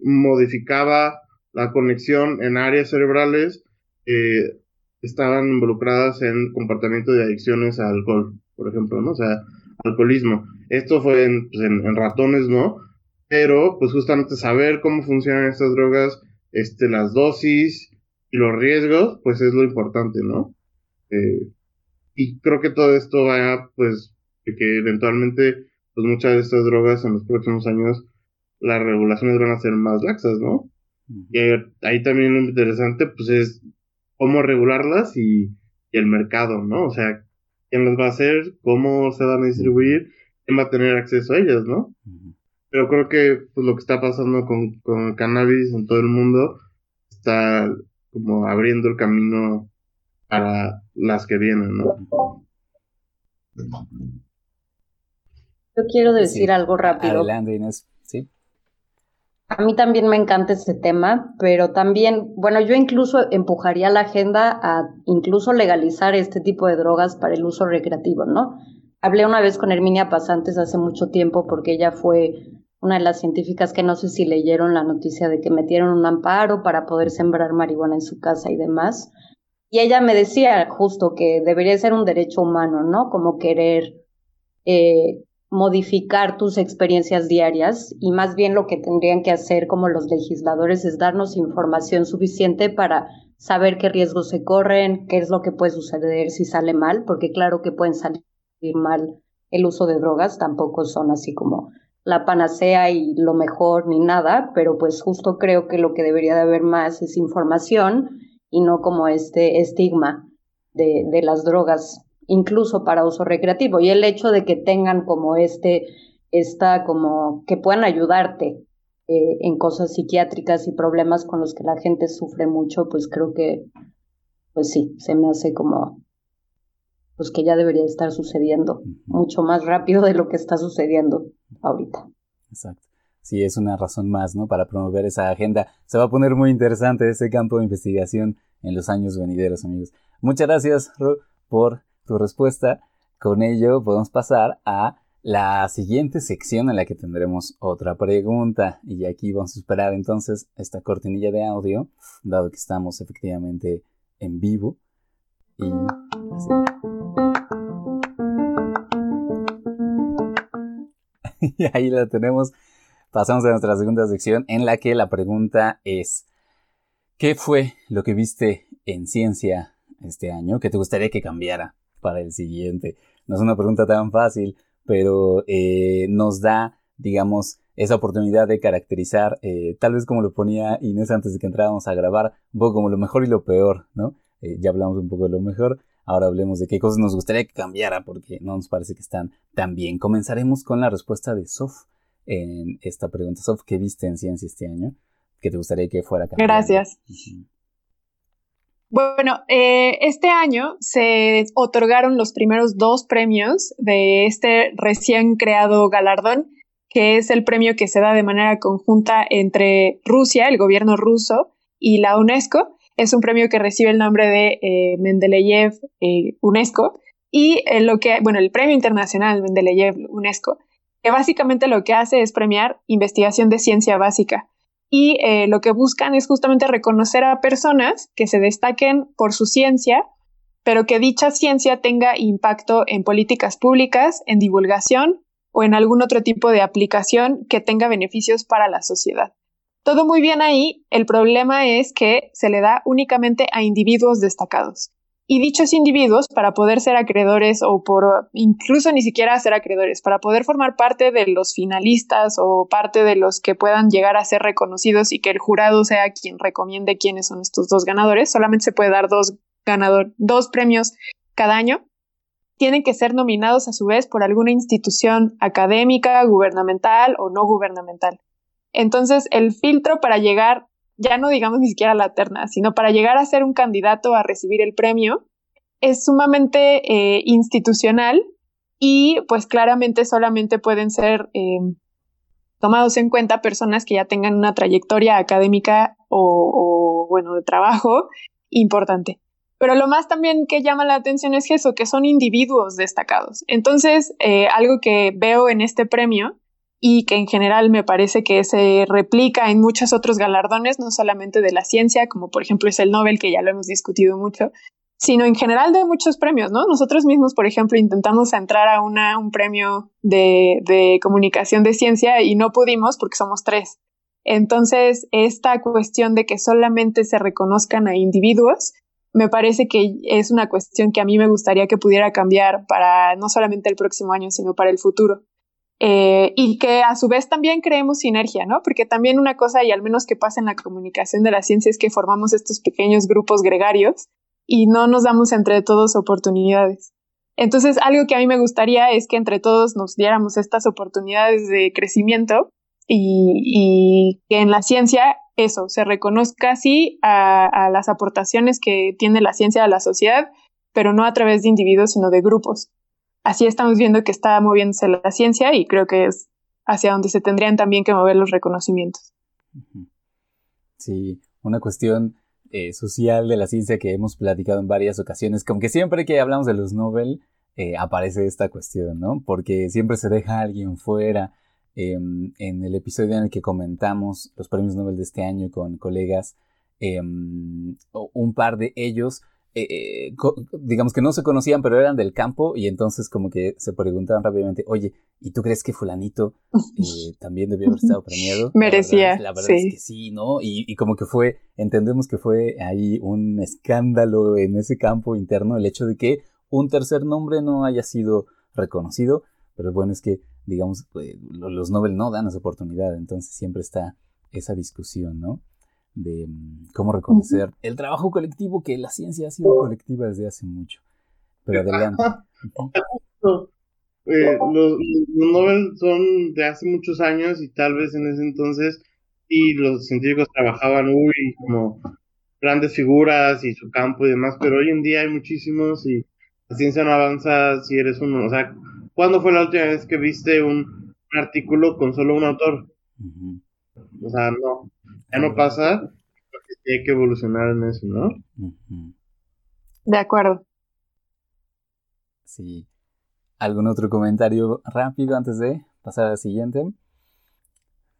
[SPEAKER 6] modificaba la conexión en áreas cerebrales eh, estaban involucradas en comportamiento de adicciones al alcohol, por ejemplo, ¿no? O sea, alcoholismo. Esto fue en, pues, en, ratones, ¿no? Pero, pues justamente saber cómo funcionan estas drogas, este, las dosis los riesgos, pues es lo importante, ¿no? Eh, y creo que todo esto va, pues, que eventualmente, pues muchas de estas drogas en los próximos años las regulaciones van a ser más laxas, ¿no? Y ahí también lo interesante, pues es cómo regularlas y, el mercado, ¿no? O sea, quién las va a hacer, cómo se van a distribuir, quién va a tener acceso a ellas, ¿no? Pero creo que pues, lo que está pasando con, con el cannabis en todo el mundo está como abriendo el camino para las que vienen, ¿no?
[SPEAKER 5] Yo quiero decir algo rápido.
[SPEAKER 2] Adelante, Inés. Sí.
[SPEAKER 5] A mí también me encanta este tema, pero también, bueno, yo incluso empujaría la agenda a incluso legalizar este tipo de drogas para el uso recreativo, ¿no? Hablé una vez con Herminia Pasantes hace mucho tiempo porque ella fue una de las científicas que no sé si leyeron la noticia de que metieron un amparo para poder sembrar marihuana en su casa y demás. Y ella me decía justo que debería ser un derecho humano, ¿no? Como querer eh, modificar tus experiencias diarias y más bien lo que tendrían que hacer como los legisladores es darnos información suficiente para saber qué riesgos se corren, qué es lo que puede suceder si sale mal, porque claro que pueden salir mal el uso de drogas, tampoco son así como la panacea y lo mejor ni nada, pero pues justo creo que lo que debería de haber más es información y no como este estigma de, de las drogas, incluso para uso recreativo. Y el hecho de que tengan como este, esta como que puedan ayudarte eh, en cosas psiquiátricas y problemas con los que la gente sufre mucho, pues creo que, pues sí, se me hace como pues que ya debería estar sucediendo mucho más rápido de lo que está sucediendo ahorita.
[SPEAKER 2] Exacto. Sí, es una razón más, ¿no? Para promover esa agenda. Se va a poner muy interesante ese campo de investigación en los años venideros, amigos. Muchas gracias, Ro, por tu respuesta. Con ello podemos pasar a la siguiente sección en la que tendremos otra pregunta. Y aquí vamos a esperar entonces esta cortinilla de audio, dado que estamos efectivamente en vivo. Y y ahí la tenemos. Pasamos a nuestra segunda sección en la que la pregunta es, ¿qué fue lo que viste en ciencia este año que te gustaría que cambiara para el siguiente? No es una pregunta tan fácil, pero eh, nos da, digamos, esa oportunidad de caracterizar, eh, tal vez como lo ponía Inés antes de que entrábamos a grabar, un poco como lo mejor y lo peor, ¿no? Eh, ya hablamos un poco de lo mejor, ahora hablemos de qué cosas nos gustaría que cambiara porque no nos parece que están tan bien. Comenzaremos con la respuesta de Sof en esta pregunta. Sof, ¿qué viste en ciencia este año? ¿Qué te gustaría que fuera cambiado?
[SPEAKER 3] Gracias. Bueno, eh, este año se otorgaron los primeros dos premios de este recién creado galardón, que es el premio que se da de manera conjunta entre Rusia, el gobierno ruso, y la UNESCO, es un premio que recibe el nombre de eh, Mendeleev eh, UNESCO y eh, lo que, bueno, el premio internacional Mendeleev UNESCO, que básicamente lo que hace es premiar investigación de ciencia básica. Y lo que buscan es justamente reconocer a personas que se destaquen por su ciencia, pero que dicha ciencia tenga impacto en políticas públicas, en divulgación o en algún otro tipo de aplicación que tenga beneficios para la sociedad. Todo muy bien ahí, el problema es que se le da únicamente a individuos destacados. Y dichos individuos, para poder ser acreedores o por incluso ni siquiera ser acreedores, para poder formar parte de los finalistas o parte de los que puedan llegar a ser reconocidos y que el jurado sea quien recomiende quiénes son estos dos ganadores, solamente se puede dar dos ganador, dos premios cada año. Tienen que ser nominados a su vez por alguna institución académica, gubernamental o no gubernamental. Entonces, el filtro para llegar, ya no digamos ni siquiera a la terna, sino para llegar a ser un candidato a recibir el premio, es sumamente eh, institucional y pues claramente solamente pueden ser em, tomados en cuenta personas que ya tengan una trayectoria académica o, bueno, de trabajo importante. Pero lo más también que llama la atención es eso, que son individuos destacados. Entonces, eh, algo que veo en este premio y que en general me parece que se replica en muchos otros galardones, no solamente de la ciencia, como por ejemplo es el Nobel, que ya lo hemos discutido mucho, sino en general de muchos premios, ¿no? Nosotros mismos, por ejemplo, intentamos entrar a una, un premio de, de comunicación de ciencia y no pudimos porque somos tres. Entonces, esta cuestión de que solamente se reconozcan a individuos, me parece que es una cuestión que a mí me gustaría que pudiera cambiar para no solamente el próximo año, sino para el futuro. Eh, y que a su vez también creemos sinergia, ¿no? Porque también una cosa, y al menos que pasa en la comunicación de la ciencia, es que formamos estos pequeños grupos gregarios y no nos damos entre todos oportunidades. Entonces, algo que a mí me gustaría es que entre todos nos diéramos estas oportunidades de crecimiento y, que en la ciencia eso se reconozca así a, las aportaciones que tiene la ciencia a la sociedad, pero no a través de individuos, sino de grupos. Así estamos viendo que está moviéndose la ciencia y creo que es hacia donde se tendrían también que mover los reconocimientos.
[SPEAKER 2] Sí, una cuestión eh, social de la ciencia que hemos platicado en varias ocasiones, como que siempre que hablamos de los Nobel eh, aparece esta cuestión, ¿no? Porque siempre se deja a alguien fuera. Em, en el episodio en el que comentamos los premios Nobel de este año con colegas, em, un par de ellos eh, eh, digamos que no se conocían, pero eran del campo y entonces como que se preguntaban rápidamente, oye, ¿y tú crees que fulanito eh, también debió haber estado premiado?
[SPEAKER 3] Merecía.
[SPEAKER 2] La verdad, es que sí, ¿no? Y, como que fue, entendemos que fue ahí un escándalo en ese campo interno el hecho de que un tercer nombre no haya sido reconocido, pero bueno, es que, digamos, pues, los Nobel no dan esa oportunidad, entonces siempre está esa discusión, ¿no? De mm, cómo reconocer el trabajo colectivo, que la ciencia ha sido colectiva desde hace mucho. Pero adelante.
[SPEAKER 6] Eh, los, Nobel son de hace muchos años y tal vez en ese entonces y los científicos trabajaban uy como grandes figuras y su campo y demás, pero hoy en día hay muchísimos y la ciencia no avanza si eres uno. O sea, ¿cuándo fue la última vez que viste un, artículo con solo un autor? O sea, no ya no pasa, porque hay que evolucionar en eso, ¿no?
[SPEAKER 3] De acuerdo.
[SPEAKER 2] Sí. ¿Algún otro comentario rápido antes de pasar al siguiente?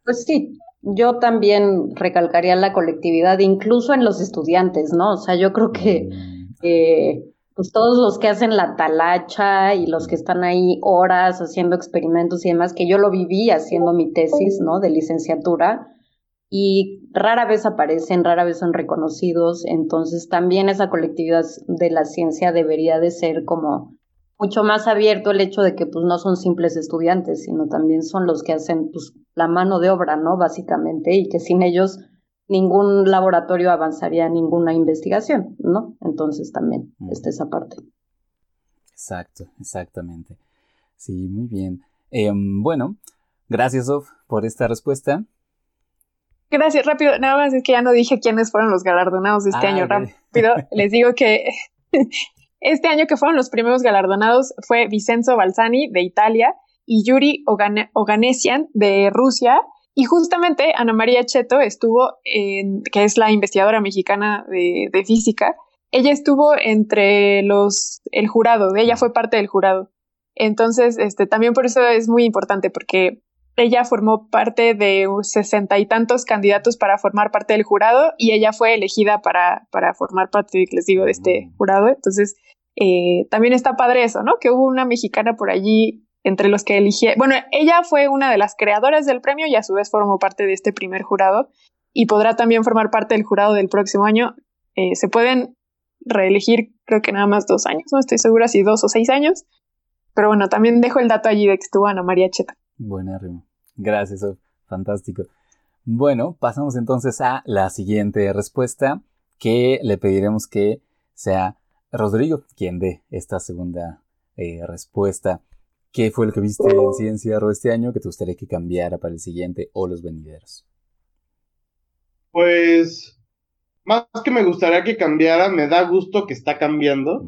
[SPEAKER 5] Pues sí, yo también recalcaría la colectividad, incluso en los estudiantes, ¿no? O sea, yo creo que mm. eh, pues todos los que hacen la talacha y los que están ahí horas haciendo experimentos y demás, que yo lo viví haciendo mi tesis, ¿no? De licenciatura, y rara vez aparecen, rara vez son reconocidos, entonces también esa colectividad de la ciencia debería de ser como mucho más abierto el hecho de que pues no son simples estudiantes, sino también son los que hacen pues la mano de obra, ¿no? Básicamente, y que sin ellos ningún laboratorio avanzaría ninguna investigación, ¿no? Entonces también está esa parte.
[SPEAKER 2] Exacto, exactamente. Sí, muy bien. Em, bueno, gracias, Sof, por esta respuesta.
[SPEAKER 3] Gracias, rápido. Nada más es que ya no dije quiénes fueron los galardonados de este ah, año. Rápido, les digo que este año que fueron los primeros galardonados fue Vincenzo Balsani de Italia y Yuri Oganesian de Rusia. Y justamente Ana María Cheto estuvo, en, que es la investigadora mexicana de, de física, ella estuvo entre los, el jurado, ella fue parte del jurado. Entonces, este, también por eso es muy importante, porque ella formó parte de sesenta y tantos candidatos para formar parte del jurado y ella fue elegida para, para formar parte, les digo, de este jurado. Entonces, eh, también está padre eso, ¿no? Que hubo una mexicana por allí entre los que eligieron. Bueno, ella fue una de las creadoras del premio y a su vez formó parte de este primer jurado y podrá también formar parte del jurado del próximo año. Eh, se pueden reelegir, creo que nada más dos años, no estoy segura si dos o seis años. Pero bueno, también dejo el dato allí de que estuvo Ana María Cheta.
[SPEAKER 2] Buenérrimo. Gracias, fantástico. Bueno, pasamos entonces a la siguiente respuesta que le pediremos que sea Rodrigo quien dé esta segunda eh, respuesta. ¿Qué fue lo que viste en Ciencia Ro este año que te gustaría que cambiara para el siguiente o los venideros?
[SPEAKER 6] Pues, más que me gustaría que cambiara, me da gusto que está cambiando.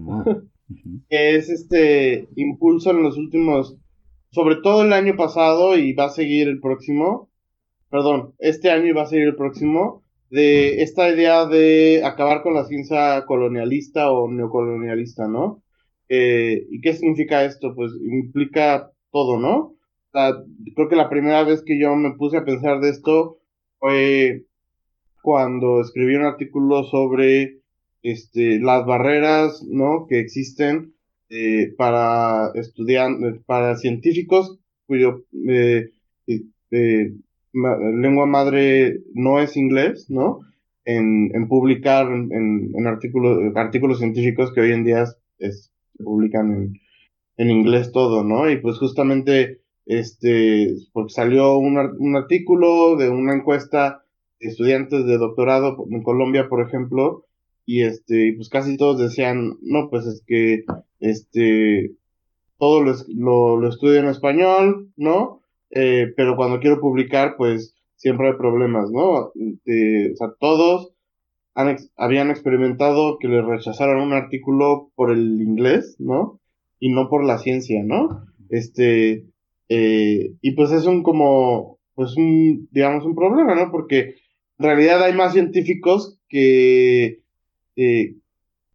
[SPEAKER 6] es este impulso en los últimos sobre todo el año pasado y va a seguir el próximo, perdón, este año y va a seguir el próximo, de esta idea de acabar con la ciencia colonialista o neocolonialista, ¿no? Eh, ¿Y qué significa esto? Pues implica todo, ¿no? creo que la primera vez que yo me puse a pensar de esto fue cuando escribí un artículo sobre este, las barreras, ¿no? Que existen eh, para estudiantes, para científicos cuyo eh, eh, lengua madre no es inglés, ¿no? En, en publicar en, en, artículos, artículos científicos que hoy en día es, se publican en, en inglés todo, ¿no? Y pues justamente este, porque salió un, un artículo de una encuesta de estudiantes de doctorado en Colombia, por ejemplo, y este, pues casi todos decían, no, pues es que, este, todo lo, lo, estudio en español, ¿no? Eh, pero cuando quiero publicar, pues siempre hay problemas, ¿no? o sea, todos habían experimentado que les rechazaron un artículo por el inglés, ¿no? Y no por la ciencia, ¿no? Este, eh, y pues es un como, pues un, digamos, un problema, ¿no? Porque en realidad hay más científicos que, eh,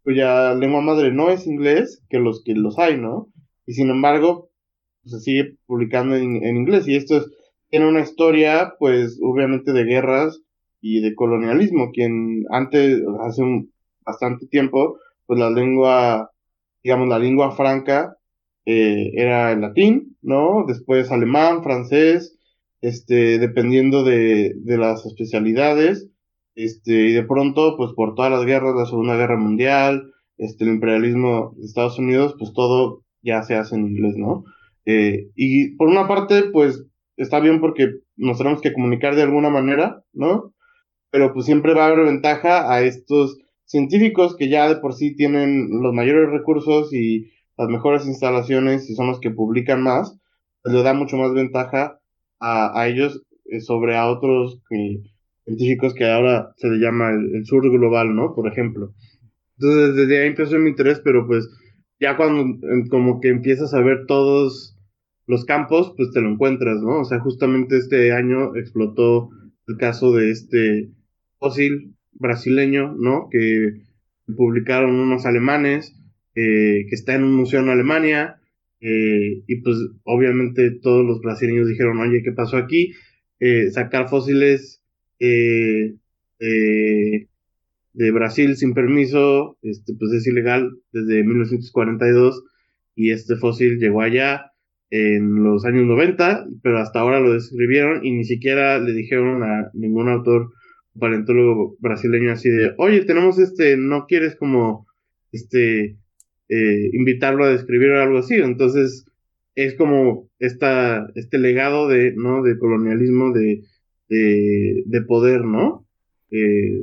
[SPEAKER 6] cuya lengua madre no es inglés que los que los hay, ¿no? Y sin embargo, pues, se sigue publicando en, en inglés. Y esto es, tiene una historia, pues, obviamente de guerras y de colonialismo, quien antes, hace un bastante tiempo, pues la lengua, digamos, la lengua franca eh, era el latín, ¿no? Después alemán, francés, este, dependiendo de, de las especialidades, este, y de pronto, pues por todas las guerras, la Segunda Guerra Mundial, este, el imperialismo de Estados Unidos, pues todo ya se hace en inglés, ¿no? Eh, y por una parte, pues está bien porque nos tenemos que comunicar de alguna manera, ¿no? pero pues siempre va a haber ventaja a estos científicos que ya de por sí tienen los mayores recursos y las mejores instalaciones y son los que publican más, pues le da mucho más ventaja a, a ellos eh, sobre a otros científicos que ahora se le llama el, sur global, ¿no? Por ejemplo. Entonces desde ahí empezó mi interés, pero pues ya cuando como que empiezas a ver todos los campos, pues te lo encuentras, ¿no? O sea, justamente este año explotó el caso de este fósil brasileño, ¿no? Que publicaron unos alemanes, eh, que está en un museo en Alemania, eh, y pues obviamente todos los brasileños dijeron, oye, ¿qué pasó aquí? Eh, sacar fósiles de Brasil sin permiso, este, pues es ilegal desde 1942, y este fósil llegó allá en los años 90, pero hasta ahora lo describieron y ni siquiera le dijeron a ningún autor paleontólogo brasileño así de, oye, tenemos este, no quieres como, este, eh, invitarlo a describir algo así. Entonces, es como esta, este legado de, ¿no? De colonialismo, de, de, de poder, ¿no? Eh,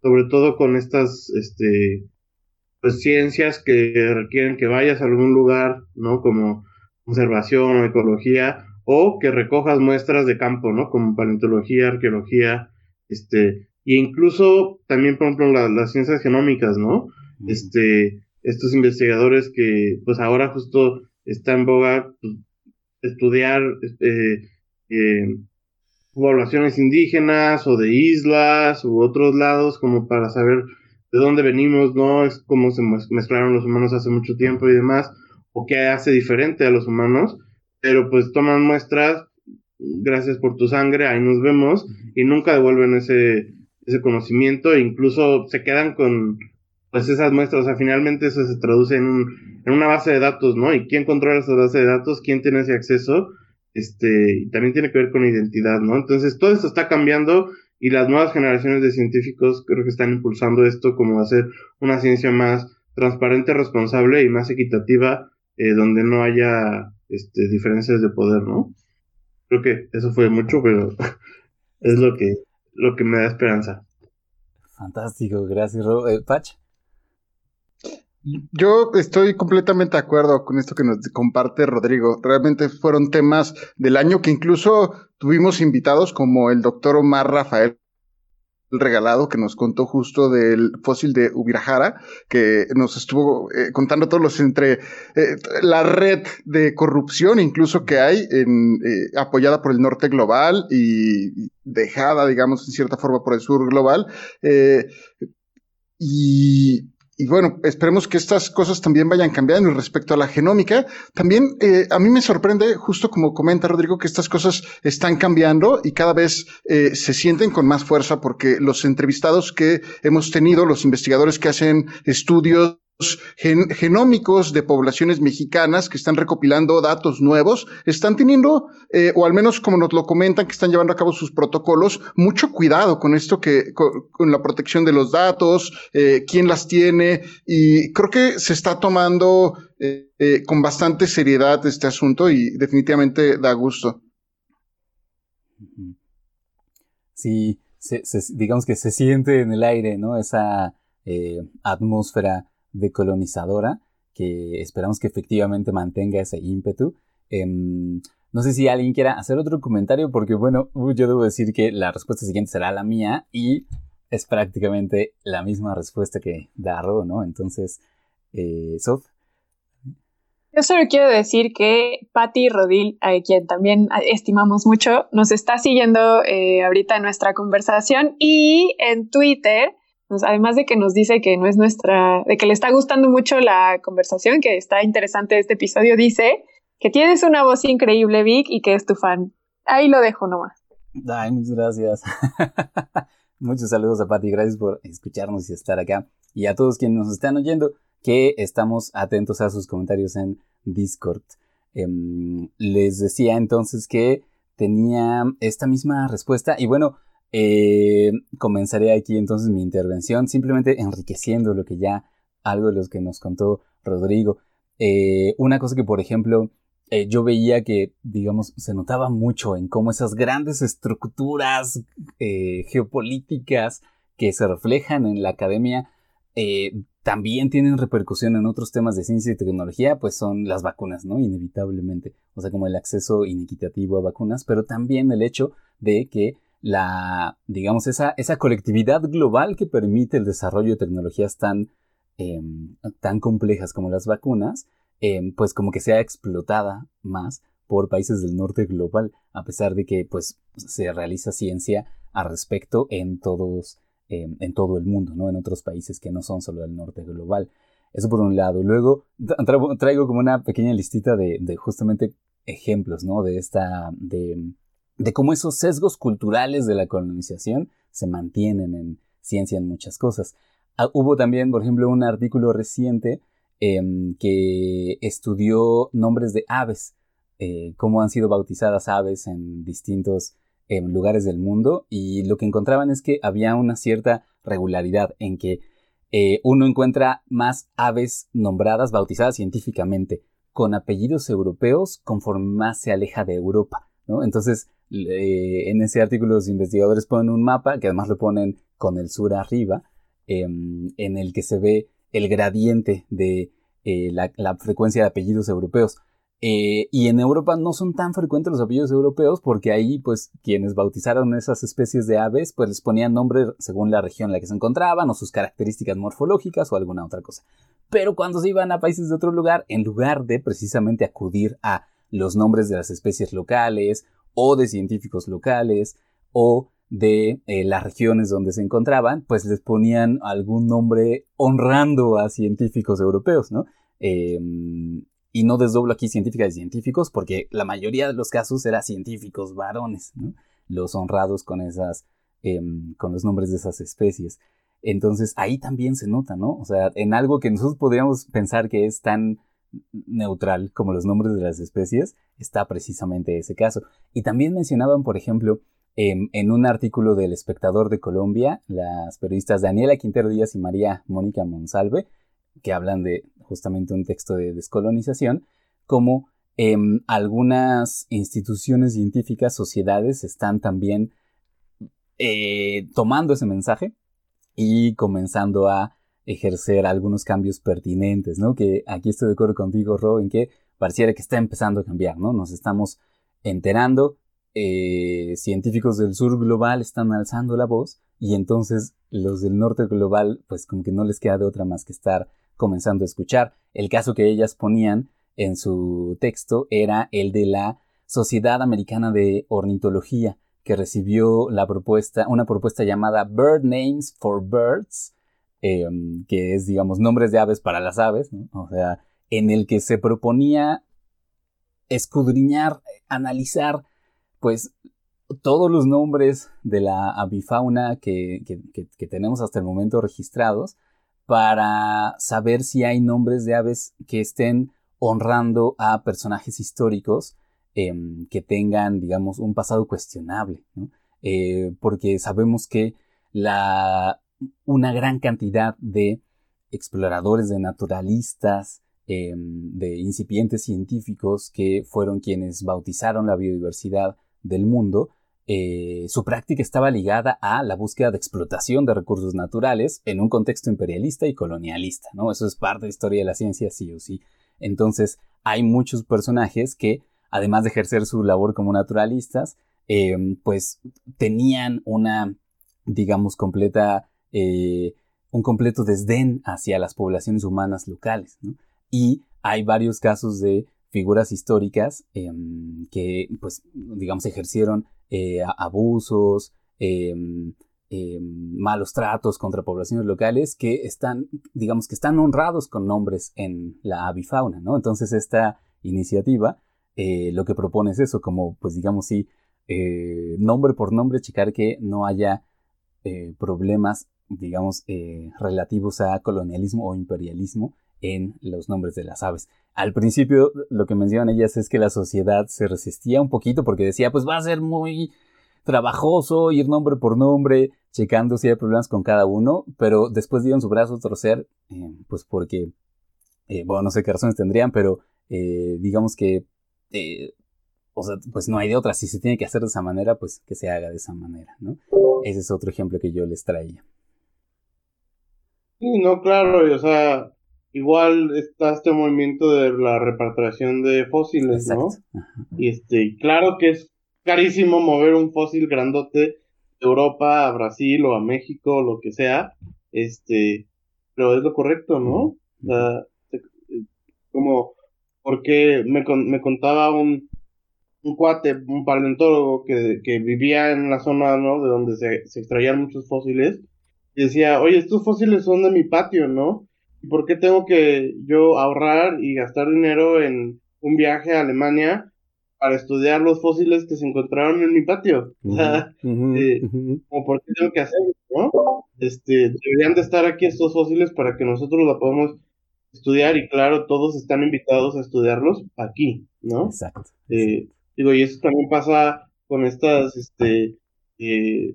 [SPEAKER 6] sobre todo con estas, este, pues ciencias que requieren que vayas a algún lugar, ¿no? Como conservación o ecología, o que recojas muestras de campo, ¿no? Como paleontología, arqueología, este, y incluso también, por ejemplo, las ciencias genómicas, ¿no? Este, estos investigadores que, pues ahora justo está en boga pues, estudiar este, eh, poblaciones indígenas o de islas u otros lados como para saber de dónde venimos, ¿no? Es cómo se mezclaron los humanos hace mucho tiempo y demás, o qué hace diferente a los humanos, pero pues toman muestras gracias por tu sangre, ahí nos vemos, y nunca devuelven ese, ese conocimiento, e incluso se quedan con pues esas muestras, o sea, finalmente eso se traduce en, un, en una base de datos, ¿no? Y quién controla esa base de datos, quién tiene ese acceso, este, también tiene que ver con identidad, ¿no? Entonces, todo esto está cambiando y las nuevas generaciones de científicos creo que están impulsando esto como hacer una ciencia más transparente, responsable y más equitativa, eh, donde no haya este, diferencias de poder, ¿no? Creo que eso fue mucho, pero es lo que, lo que me da esperanza.
[SPEAKER 2] Fantástico, gracias, Ro. Eh, Pach.
[SPEAKER 4] Yo estoy completamente de acuerdo con esto que nos comparte Rodrigo. Realmente fueron temas del año que incluso tuvimos invitados como el doctor Omar Rafael regalado que nos contó justo del fósil de Ubirajara, que nos estuvo eh, contando todos los entre eh, la red de corrupción incluso que hay eh, apoyada por el norte global y dejada, digamos, en cierta forma por el sur global. y y bueno, esperemos que estas cosas también vayan cambiando respecto a la genómica. También eh, a mí me sorprende, justo como comenta Rodrigo, que estas cosas están cambiando y cada vez eh, se sienten con más fuerza porque los entrevistados que hemos tenido, los investigadores que hacen estudios genómicos de poblaciones mexicanas que están recopilando datos nuevos, están teniendo, eh, o al menos como nos lo comentan, que están llevando a cabo sus protocolos, mucho cuidado con esto que, con, la protección de los datos, eh, quién las tiene, y creo que se está tomando eh, con bastante seriedad este asunto y definitivamente da gusto.
[SPEAKER 2] Sí, digamos que se siente en el aire, ¿no? Esa atmósfera decolonizadora que esperamos que efectivamente mantenga ese ímpetu. Em, no sé si alguien quiera hacer otro comentario porque, bueno, yo debo decir que la respuesta siguiente será la mía y es prácticamente la misma respuesta que Darro, ¿no? Entonces, eh, Sof.
[SPEAKER 3] Yo solo quiero decir que Patti Rodil, a quien también estimamos mucho, nos está siguiendo eh, ahorita en nuestra conversación y en Twitter, además de que nos dice que no es nuestra, de que le está gustando mucho la conversación, que está interesante este episodio, dice que tienes una voz increíble, Vic, y que es tu fan. Ahí lo dejo nomás.
[SPEAKER 2] Ay, muchas gracias. Muchos saludos a Patti, gracias por escucharnos y estar acá. Y a todos quienes nos están oyendo, que estamos atentos a sus comentarios en Discord. Em, les decía entonces que tenía esta misma respuesta y bueno, eh, comenzaré aquí entonces mi intervención simplemente enriqueciendo lo que ya algo de los que nos contó Rodrigo. Eh, una cosa que por ejemplo eh, yo veía que, digamos, se notaba mucho en cómo esas grandes estructuras geopolíticas que se reflejan en la academia también tienen repercusión en otros temas de ciencia y tecnología, pues son las vacunas, ¿no? Inevitablemente. O sea, como el acceso inequitativo a vacunas, pero también el hecho de que la, digamos, esa, esa colectividad global que permite el desarrollo de tecnologías tan, em, tan complejas como las vacunas, Em, pues como que sea explotada más por países del norte global, a pesar de que pues se realiza ciencia al respecto en todos, em, en todo el mundo, ¿no? En otros países que no son solo del norte global. Eso por un lado. Luego traigo, como una pequeña listita de, justamente ejemplos, ¿no? De esta, de, de cómo esos sesgos culturales de la colonización se mantienen en ciencia en muchas cosas. Ah, hubo también, por ejemplo, un artículo reciente Em, que estudió nombres de aves, eh, cómo han sido bautizadas aves en distintos em, lugares del mundo y lo que encontraban es que había una cierta regularidad en que eh, uno encuentra más aves nombradas, bautizadas científicamente, con apellidos europeos conforme más se aleja de Europa. Entonces, en ese artículo los investigadores ponen un mapa, que además lo ponen con el sur arriba, em, en el que se ve el gradiente de eh, la, frecuencia de apellidos europeos. Eh, y en Europa no son tan frecuentes los apellidos europeos porque ahí pues quienes bautizaron esas especies de aves pues les ponían nombre según la región en la que se encontraban o sus características morfológicas o alguna otra cosa. Pero cuando se iban a países de otro lugar, en lugar de precisamente acudir a los nombres de las especies locales o de científicos locales o de eh, las regiones donde se encontraban, pues les ponían algún nombre honrando a científicos europeos, ¿no? Em, y no desdoblo aquí científicas y científicos porque la mayoría de los casos eran científicos varones, ¿no? Los honrados con esas, em, con los nombres de esas especies. Entonces ahí también se nota, ¿no? O sea, en algo que nosotros podríamos pensar que es tan neutral como los nombres de las especies, está precisamente ese caso. Y también mencionaban, por ejemplo, en, un artículo del Espectador de Colombia, las periodistas Daniela Quintero Díaz y María Mónica Monsalve, que hablan de justamente un texto de descolonización, como em, algunas instituciones científicas, sociedades, están también eh, tomando ese mensaje y comenzando a ejercer algunos cambios pertinentes, ¿no? Que aquí estoy de acuerdo contigo, Ro, en que pareciera que está empezando a cambiar, ¿no? Nos estamos enterando eh, científicos del sur global están alzando la voz y entonces los del norte global pues como que no les queda de otra más que estar comenzando a escuchar. El caso que ellas ponían en su texto era el de la Sociedad Americana de Ornitología que recibió la propuesta, una propuesta llamada Bird Names for Birds, em, que es, digamos, nombres de aves para las aves, o sea, en el que se proponía escudriñar, analizar pues todos los nombres de la avifauna que, tenemos hasta el momento registrados para saber si hay nombres de aves que estén honrando a personajes históricos em, que tengan, digamos, un pasado cuestionable, eh, porque sabemos que la, una gran cantidad de exploradores, de naturalistas, em, de incipientes científicos que fueron quienes bautizaron la biodiversidad del mundo, eh, su práctica estaba ligada a la búsqueda de explotación de recursos naturales en un contexto imperialista y colonialista, ¿no? Eso es parte de la historia de la ciencia, sí o sí. Entonces, hay muchos personajes que, además de ejercer su labor como naturalistas, em, pues tenían una, digamos, completa, eh, un completo desdén hacia las poblaciones humanas locales. Y hay varios casos de figuras históricas em, que, pues, digamos, ejercieron eh, abusos, em, em, malos tratos contra poblaciones locales que están, digamos, que están honrados con nombres en la avifauna, ¿no? Entonces esta iniciativa eh, lo que propone es eso, como, pues, digamos, sí, nombre por nombre, checar que no haya problemas, digamos, relativos a colonialismo o imperialismo en los nombres de las aves. Al principio lo que mencionan ellas es que la sociedad se resistía un poquito porque decía, pues va a ser muy trabajoso ir nombre por nombre, checando si hay problemas con cada uno, pero después dieron su brazo a torcer, eh, pues porque, eh, bueno, no sé qué razones tendrían, pero eh, digamos que, o sea, pues no hay de otra, si se tiene que hacer de esa manera, pues que se haga de esa manera, ¿no? Ese es otro ejemplo que yo les traía.
[SPEAKER 6] Sí, no, claro, o sea, igual está este movimiento de la repatriación de fósiles, ¿no? Y este, claro que es carísimo mover un fósil grandote de Europa a Brasil o a México, o lo que sea, este, pero es lo correcto, ¿no? como, porque me, me contaba un, un cuate, un paleontólogo que, que vivía en la zona, ¿no? De donde se, se extraían muchos fósiles, y decía, oye, estos fósiles son de mi patio, ¿no? ¿por qué tengo que yo ahorrar y gastar dinero en un viaje a Alemania para estudiar los fósiles que se encontraron en mi patio? o sea, eh, ¿por qué tengo que hacerlo, no? Este, deberían de estar aquí estos fósiles para que nosotros lo podamos estudiar y claro, todos están invitados a estudiarlos aquí, ¿no? Exacto. Eh, digo, y eso también pasa con estas, este, eh,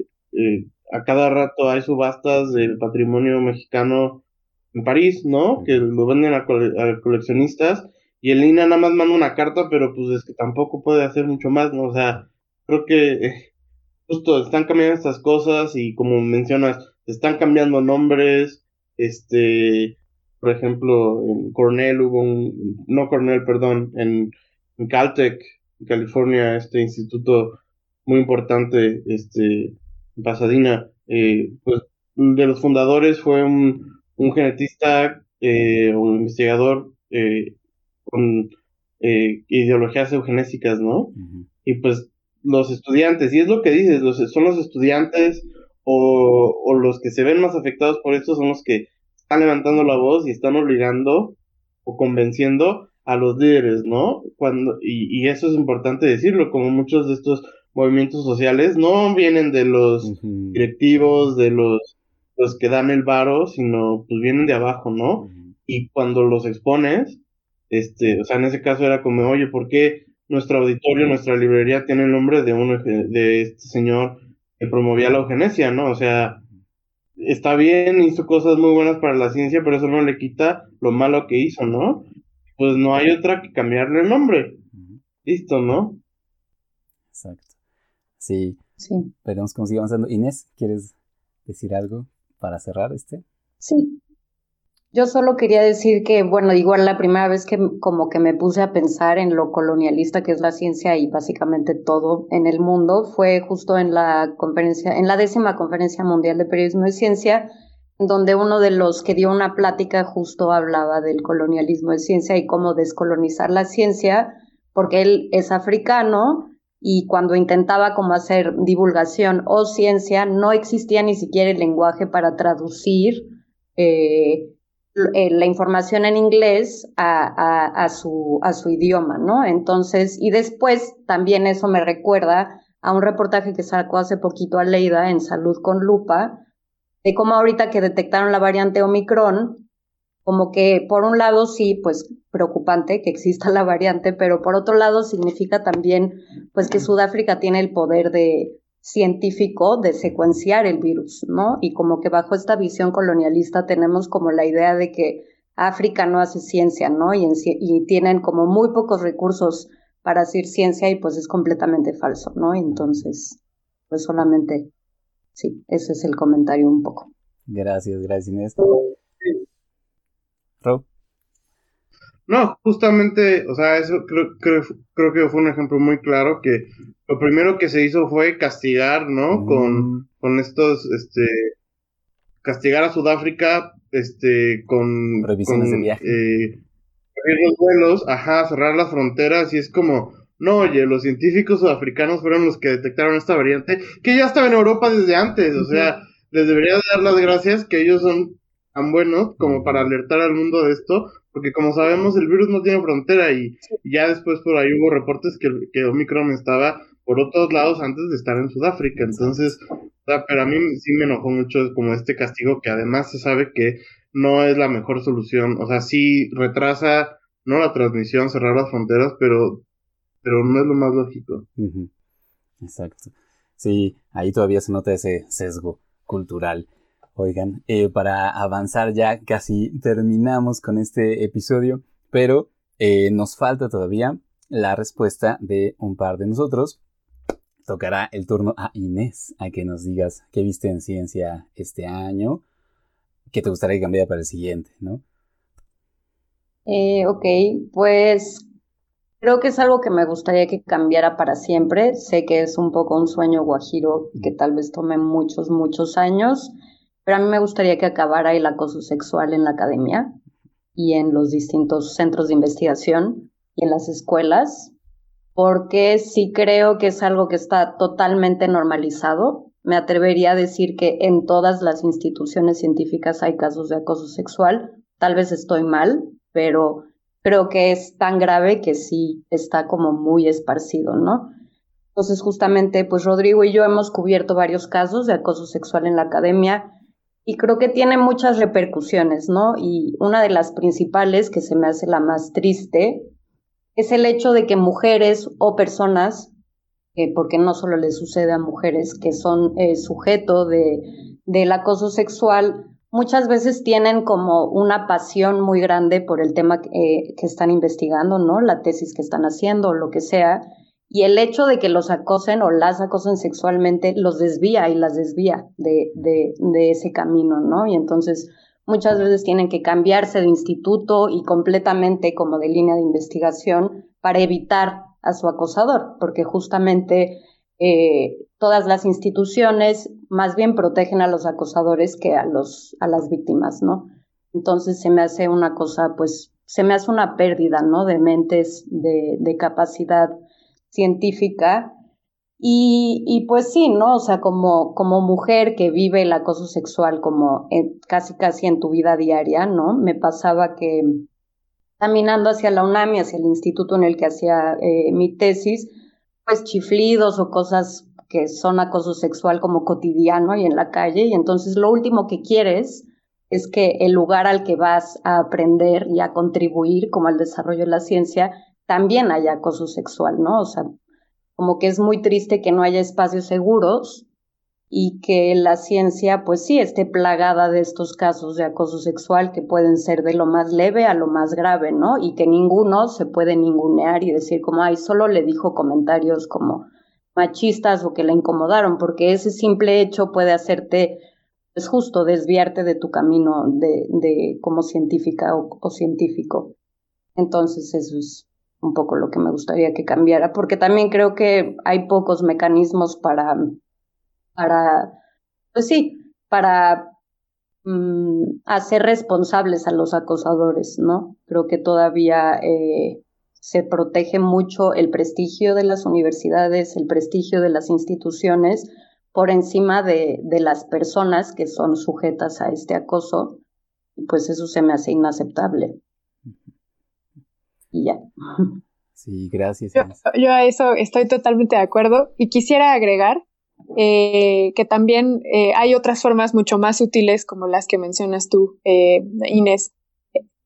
[SPEAKER 6] a cada rato hay subastas del patrimonio mexicano en París, ¿no? Que lo venden a, coleccionistas y el INA nada más manda una carta, pero pues es que tampoco puede hacer mucho más, ¿no? O sea, creo que eh, justo están cambiando estas cosas y como mencionas, están cambiando nombres, este, por ejemplo, en Cornell hubo un, no Cornell, perdón, en, Caltech, en California, este instituto muy importante, este, en Pasadena, eh, pues de los fundadores fue un, un genetista eh, o un investigador eh, con eh, ideologías eugenésicas, ¿no? Y pues los estudiantes, y es lo que dices, los, son los estudiantes o, o, los que se ven más afectados por esto son los que están levantando la voz y están obligando o convenciendo a los líderes, ¿no? Cuando, y, y eso es importante decirlo, como muchos de estos movimientos sociales no vienen de los directivos, de los los que dan el varo, sino pues vienen de abajo, ¿no? Y cuando los expones, este, o sea, en ese caso era como, oye, ¿por qué nuestro auditorio, nuestra librería tiene el nombre de uno, de este señor que promovía la eugenesia, ¿no? O sea, está bien, hizo cosas muy buenas para la ciencia, pero eso no le quita lo malo que hizo, ¿no? Pues no hay otra que cambiarle el nombre. Listo, ¿no?
[SPEAKER 2] Exacto. Sí. Sí. Veremos cómo sigue avanzando. Inés, ¿quieres decir algo? para cerrar este?
[SPEAKER 5] Sí. Yo solo quería decir que, bueno, igual la primera vez que como que me puse a pensar en lo colonialista que es la ciencia y básicamente todo en el mundo fue justo en la conferencia, en la décima conferencia mundial de periodismo de ciencia, donde uno de los que dio una plática justo hablaba del colonialismo de ciencia y cómo descolonizar la ciencia, porque él es africano y cuando intentaba como hacer divulgación o ciencia, no existía ni siquiera el lenguaje para traducir eh, eh, la información en inglés a, su, su idioma, ¿no? Entonces, y después también eso me recuerda a un reportaje que sacó hace poquito a Leida en Salud con Lupa, de cómo ahorita que detectaron la variante Omicron, como que por un lado sí, pues preocupante que exista la variante, pero por otro lado significa también pues que Sudáfrica tiene el poder de científico de secuenciar el virus, ¿no? Y como que bajo esta visión colonialista tenemos como la idea de que África no hace ciencia, ¿no? Y, y tienen como muy pocos recursos para hacer ciencia y pues es completamente falso, ¿no? Entonces, pues solamente, sí, ese es el comentario un poco.
[SPEAKER 2] Gracias, gracias
[SPEAKER 6] No, justamente, o sea, eso creo, creo, creo, que fue un ejemplo muy claro que lo primero que se hizo fue castigar, ¿no? Con, mm. con estos, este, castigar a Sudáfrica, este, con...
[SPEAKER 2] Prohibiciones de viaje.
[SPEAKER 6] Eh, los vuelos, ajá, cerrar las fronteras y es como, no, oye, los científicos sudafricanos fueron los que detectaron esta variante, que ya estaba en Europa desde antes, o sea, les debería dar las gracias que ellos son tan buenos como para alertar al mundo de esto, porque como sabemos el virus no tiene frontera y, ya después por ahí hubo reportes que, que Omicron estaba por otros lados antes de estar en Sudáfrica, entonces, pero a mí sí me enojó mucho como este castigo que además se sabe que no es la mejor solución, o sea, sí retrasa no la transmisión, cerrar las fronteras, pero, pero no es lo más lógico.
[SPEAKER 2] Exacto. Sí, ahí todavía se nota ese sesgo cultural. Oigan, eh, para avanzar ya casi terminamos con este episodio, pero eh, nos falta todavía la respuesta de un par de nosotros. Tocará el turno a Inés a que nos digas qué viste en ciencia este año, qué te gustaría cambiar para el siguiente, ¿no?
[SPEAKER 5] Eh, ok, pues creo que es algo que me gustaría que cambiara para siempre. Sé que es un poco un sueño guajiro que tal vez tome muchos, muchos años pero a mí me gustaría que acabara el acoso sexual en la academia y en los distintos centros de investigación y en las escuelas, porque sí creo que es algo que está totalmente normalizado. Me atrevería a decir que en todas las instituciones científicas hay casos de acoso sexual. Tal vez estoy mal, pero creo que es tan grave que sí está como muy esparcido, ¿no? Entonces, justamente, pues Rodrigo y yo hemos cubierto varios casos de acoso sexual en la academia y creo que tiene muchas repercusiones, ¿no? Y una de las principales, que se me hace la más triste, es el hecho de que mujeres o personas, porque no solo le sucede a mujeres que son eh, sujeto de, del acoso sexual, muchas veces tienen como una pasión muy grande por el tema eh, que están investigando, ¿no? La tesis que están haciendo, lo que sea, y el hecho de que los acosen o las acosen sexualmente los desvía y las desvía de, de, de ese camino, ¿no? Y entonces muchas veces tienen que cambiarse de instituto y completamente como de línea de investigación para evitar a su acosador, porque justamente eh, todas las instituciones más bien protegen a los acosadores que a, los, a las víctimas, ¿no? Entonces se me hace una cosa, pues, se me hace una pérdida, ¿no? De mentes, de, de capacidad científica. Y, y, pues sí, ¿no? O sea, como, como mujer que vive el acoso sexual como casi casi en tu vida diaria, ¿no? Me pasaba que caminando hacia la UNAM y hacia el instituto en el que hacía eh, mi tesis, pues chiflidos o cosas que son acoso sexual como cotidiano y en la calle, y entonces lo último que quieres es que el lugar al que vas a aprender y a contribuir como al desarrollo de la ciencia también haya acoso sexual, ¿no? O sea, como que es muy triste que no haya espacios seguros y que la ciencia, pues sí, esté plagada de estos casos de acoso sexual que pueden ser de lo más leve a lo más grave, ¿no? Y que ninguno se puede ningunear y decir como, ay, solo le dijo comentarios como machistas o que la incomodaron, porque ese simple hecho puede hacerte, pues justo, desviarte de tu camino de, de como científica o, o científico. Entonces eso es un poco lo que me gustaría que cambiara, porque también creo que hay pocos mecanismos para, para pues sí, para mm, hacer responsables a los acosadores, ¿no? Creo que todavía eh, se protege mucho el prestigio de las universidades, el prestigio de las instituciones por encima de, de las personas que son sujetas a este acoso, y pues eso se me hace inaceptable y ya.
[SPEAKER 2] Sí, gracias.
[SPEAKER 3] Yo, a eso estoy totalmente de acuerdo y quisiera agregar eh, que también eh, hay otras formas mucho más útiles como las que mencionas tú, eh, Inés.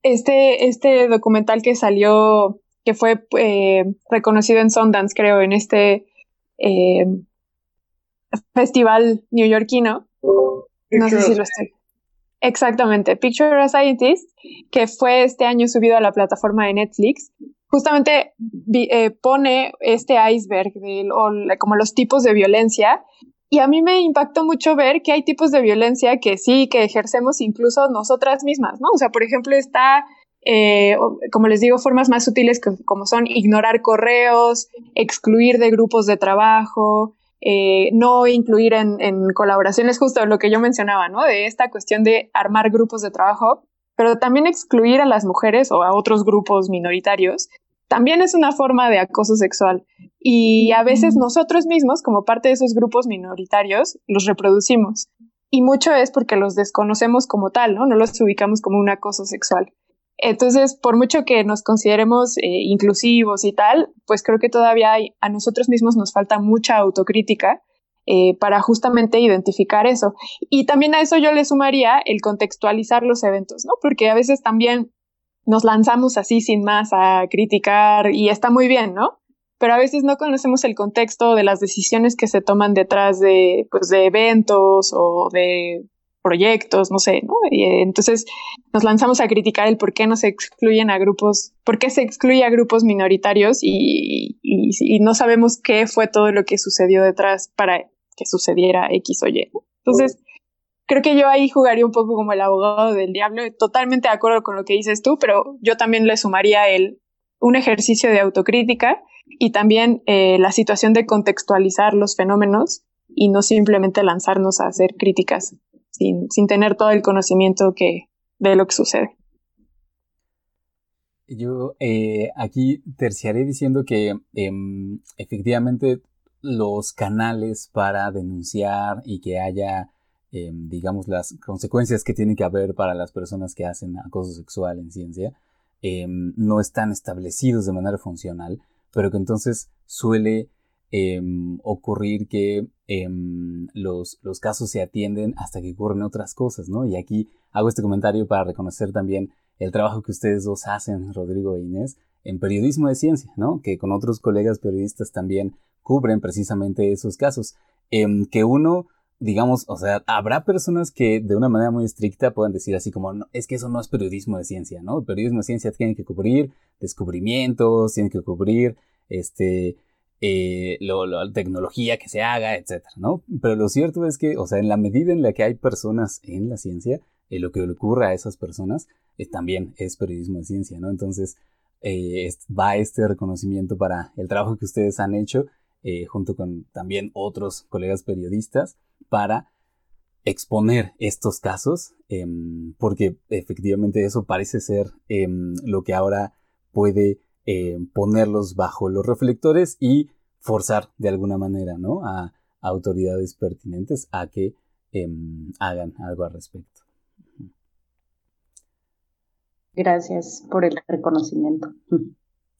[SPEAKER 3] Este, este documental que salió, que fue reconocido en Sundance, creo, en este festival neoyorquino, no sé si lo estoy. Exactamente, Picture a Scientist, que fue este año subido a la plataforma de Netflix, justamente eh, pone este iceberg de como los tipos de violencia. Y a mí me impactó mucho ver que hay tipos de violencia que sí, que ejercemos incluso nosotras mismas, ¿no? O sea, por ejemplo, está, eh, como les digo, formas más sutiles como son ignorar correos, excluir de grupos de trabajo, eh, no incluir en, colaboraciones, justo lo que yo mencionaba, ¿no? De esta cuestión de armar grupos de trabajo, pero también excluir a las mujeres o a otros grupos minoritarios, también es una forma de acoso sexual. Y a veces nosotros mismos, como parte de esos grupos minoritarios, los reproducimos. Y mucho es porque los desconocemos como tal, ¿no? No los ubicamos como un acoso sexual. Entonces, por mucho que nos consideremos eh, inclusivos y tal, pues creo que todavía hay, a nosotros mismos nos falta mucha autocrítica eh, para justamente identificar eso. Y también a eso yo le sumaría el contextualizar los eventos, ¿no? Porque a veces también nos lanzamos así sin más a criticar y está muy bien, ¿no? Pero a veces no conocemos el contexto de las decisiones que se toman detrás de, pues, de eventos o de proyectos, no sé, ¿no? Y eh, entonces nos lanzamos a criticar el por qué no se excluyen a grupos, por qué se excluye a grupos minoritarios y, no sabemos qué fue todo lo que sucedió detrás para que sucediera X o Y. Entonces, creo que yo ahí jugaría un poco como el abogado del diablo, totalmente de acuerdo con lo que dices tú, pero yo también le sumaría el, un ejercicio de autocrítica y también eh, la situación de contextualizar los fenómenos y no simplemente lanzarnos a hacer críticas sin, tener todo el conocimiento que, de lo que sucede.
[SPEAKER 2] Yo eh, aquí terciaré diciendo que em, efectivamente los canales para denunciar y que haya, em, digamos, las consecuencias que tiene que haber para las personas que hacen acoso sexual en ciencia, em, no están establecidos de manera funcional, pero que entonces suele Em, ocurrir que em, los, los, casos se atienden hasta que ocurren otras cosas, ¿no? Y aquí hago este comentario para reconocer también el trabajo que ustedes dos hacen, Rodrigo e Inés, en periodismo de ciencia, ¿no? Que con otros colegas periodistas también cubren precisamente esos casos. Em, que uno, digamos, o sea, habrá personas que de una manera muy estricta puedan decir así como, no, es que eso no es periodismo de ciencia, ¿no? El periodismo de ciencia tiene que cubrir descubrimientos, tiene que cubrir, este, eh, la tecnología que se haga, etcétera, ¿no? Pero lo cierto es que, o sea, en la medida en la que hay personas en la ciencia, eh, lo que le ocurre a esas personas eh, también es periodismo de ciencia, ¿no? Entonces, va este reconocimiento para el trabajo que ustedes han hecho, junto con también otros colegas periodistas, para exponer estos casos, em, porque efectivamente eso parece ser em, lo que ahora puede eh, ponerlos bajo los reflectores y forzar de alguna manera ¿no? a, autoridades pertinentes a que em, hagan algo al respecto.
[SPEAKER 5] Gracias por el reconocimiento.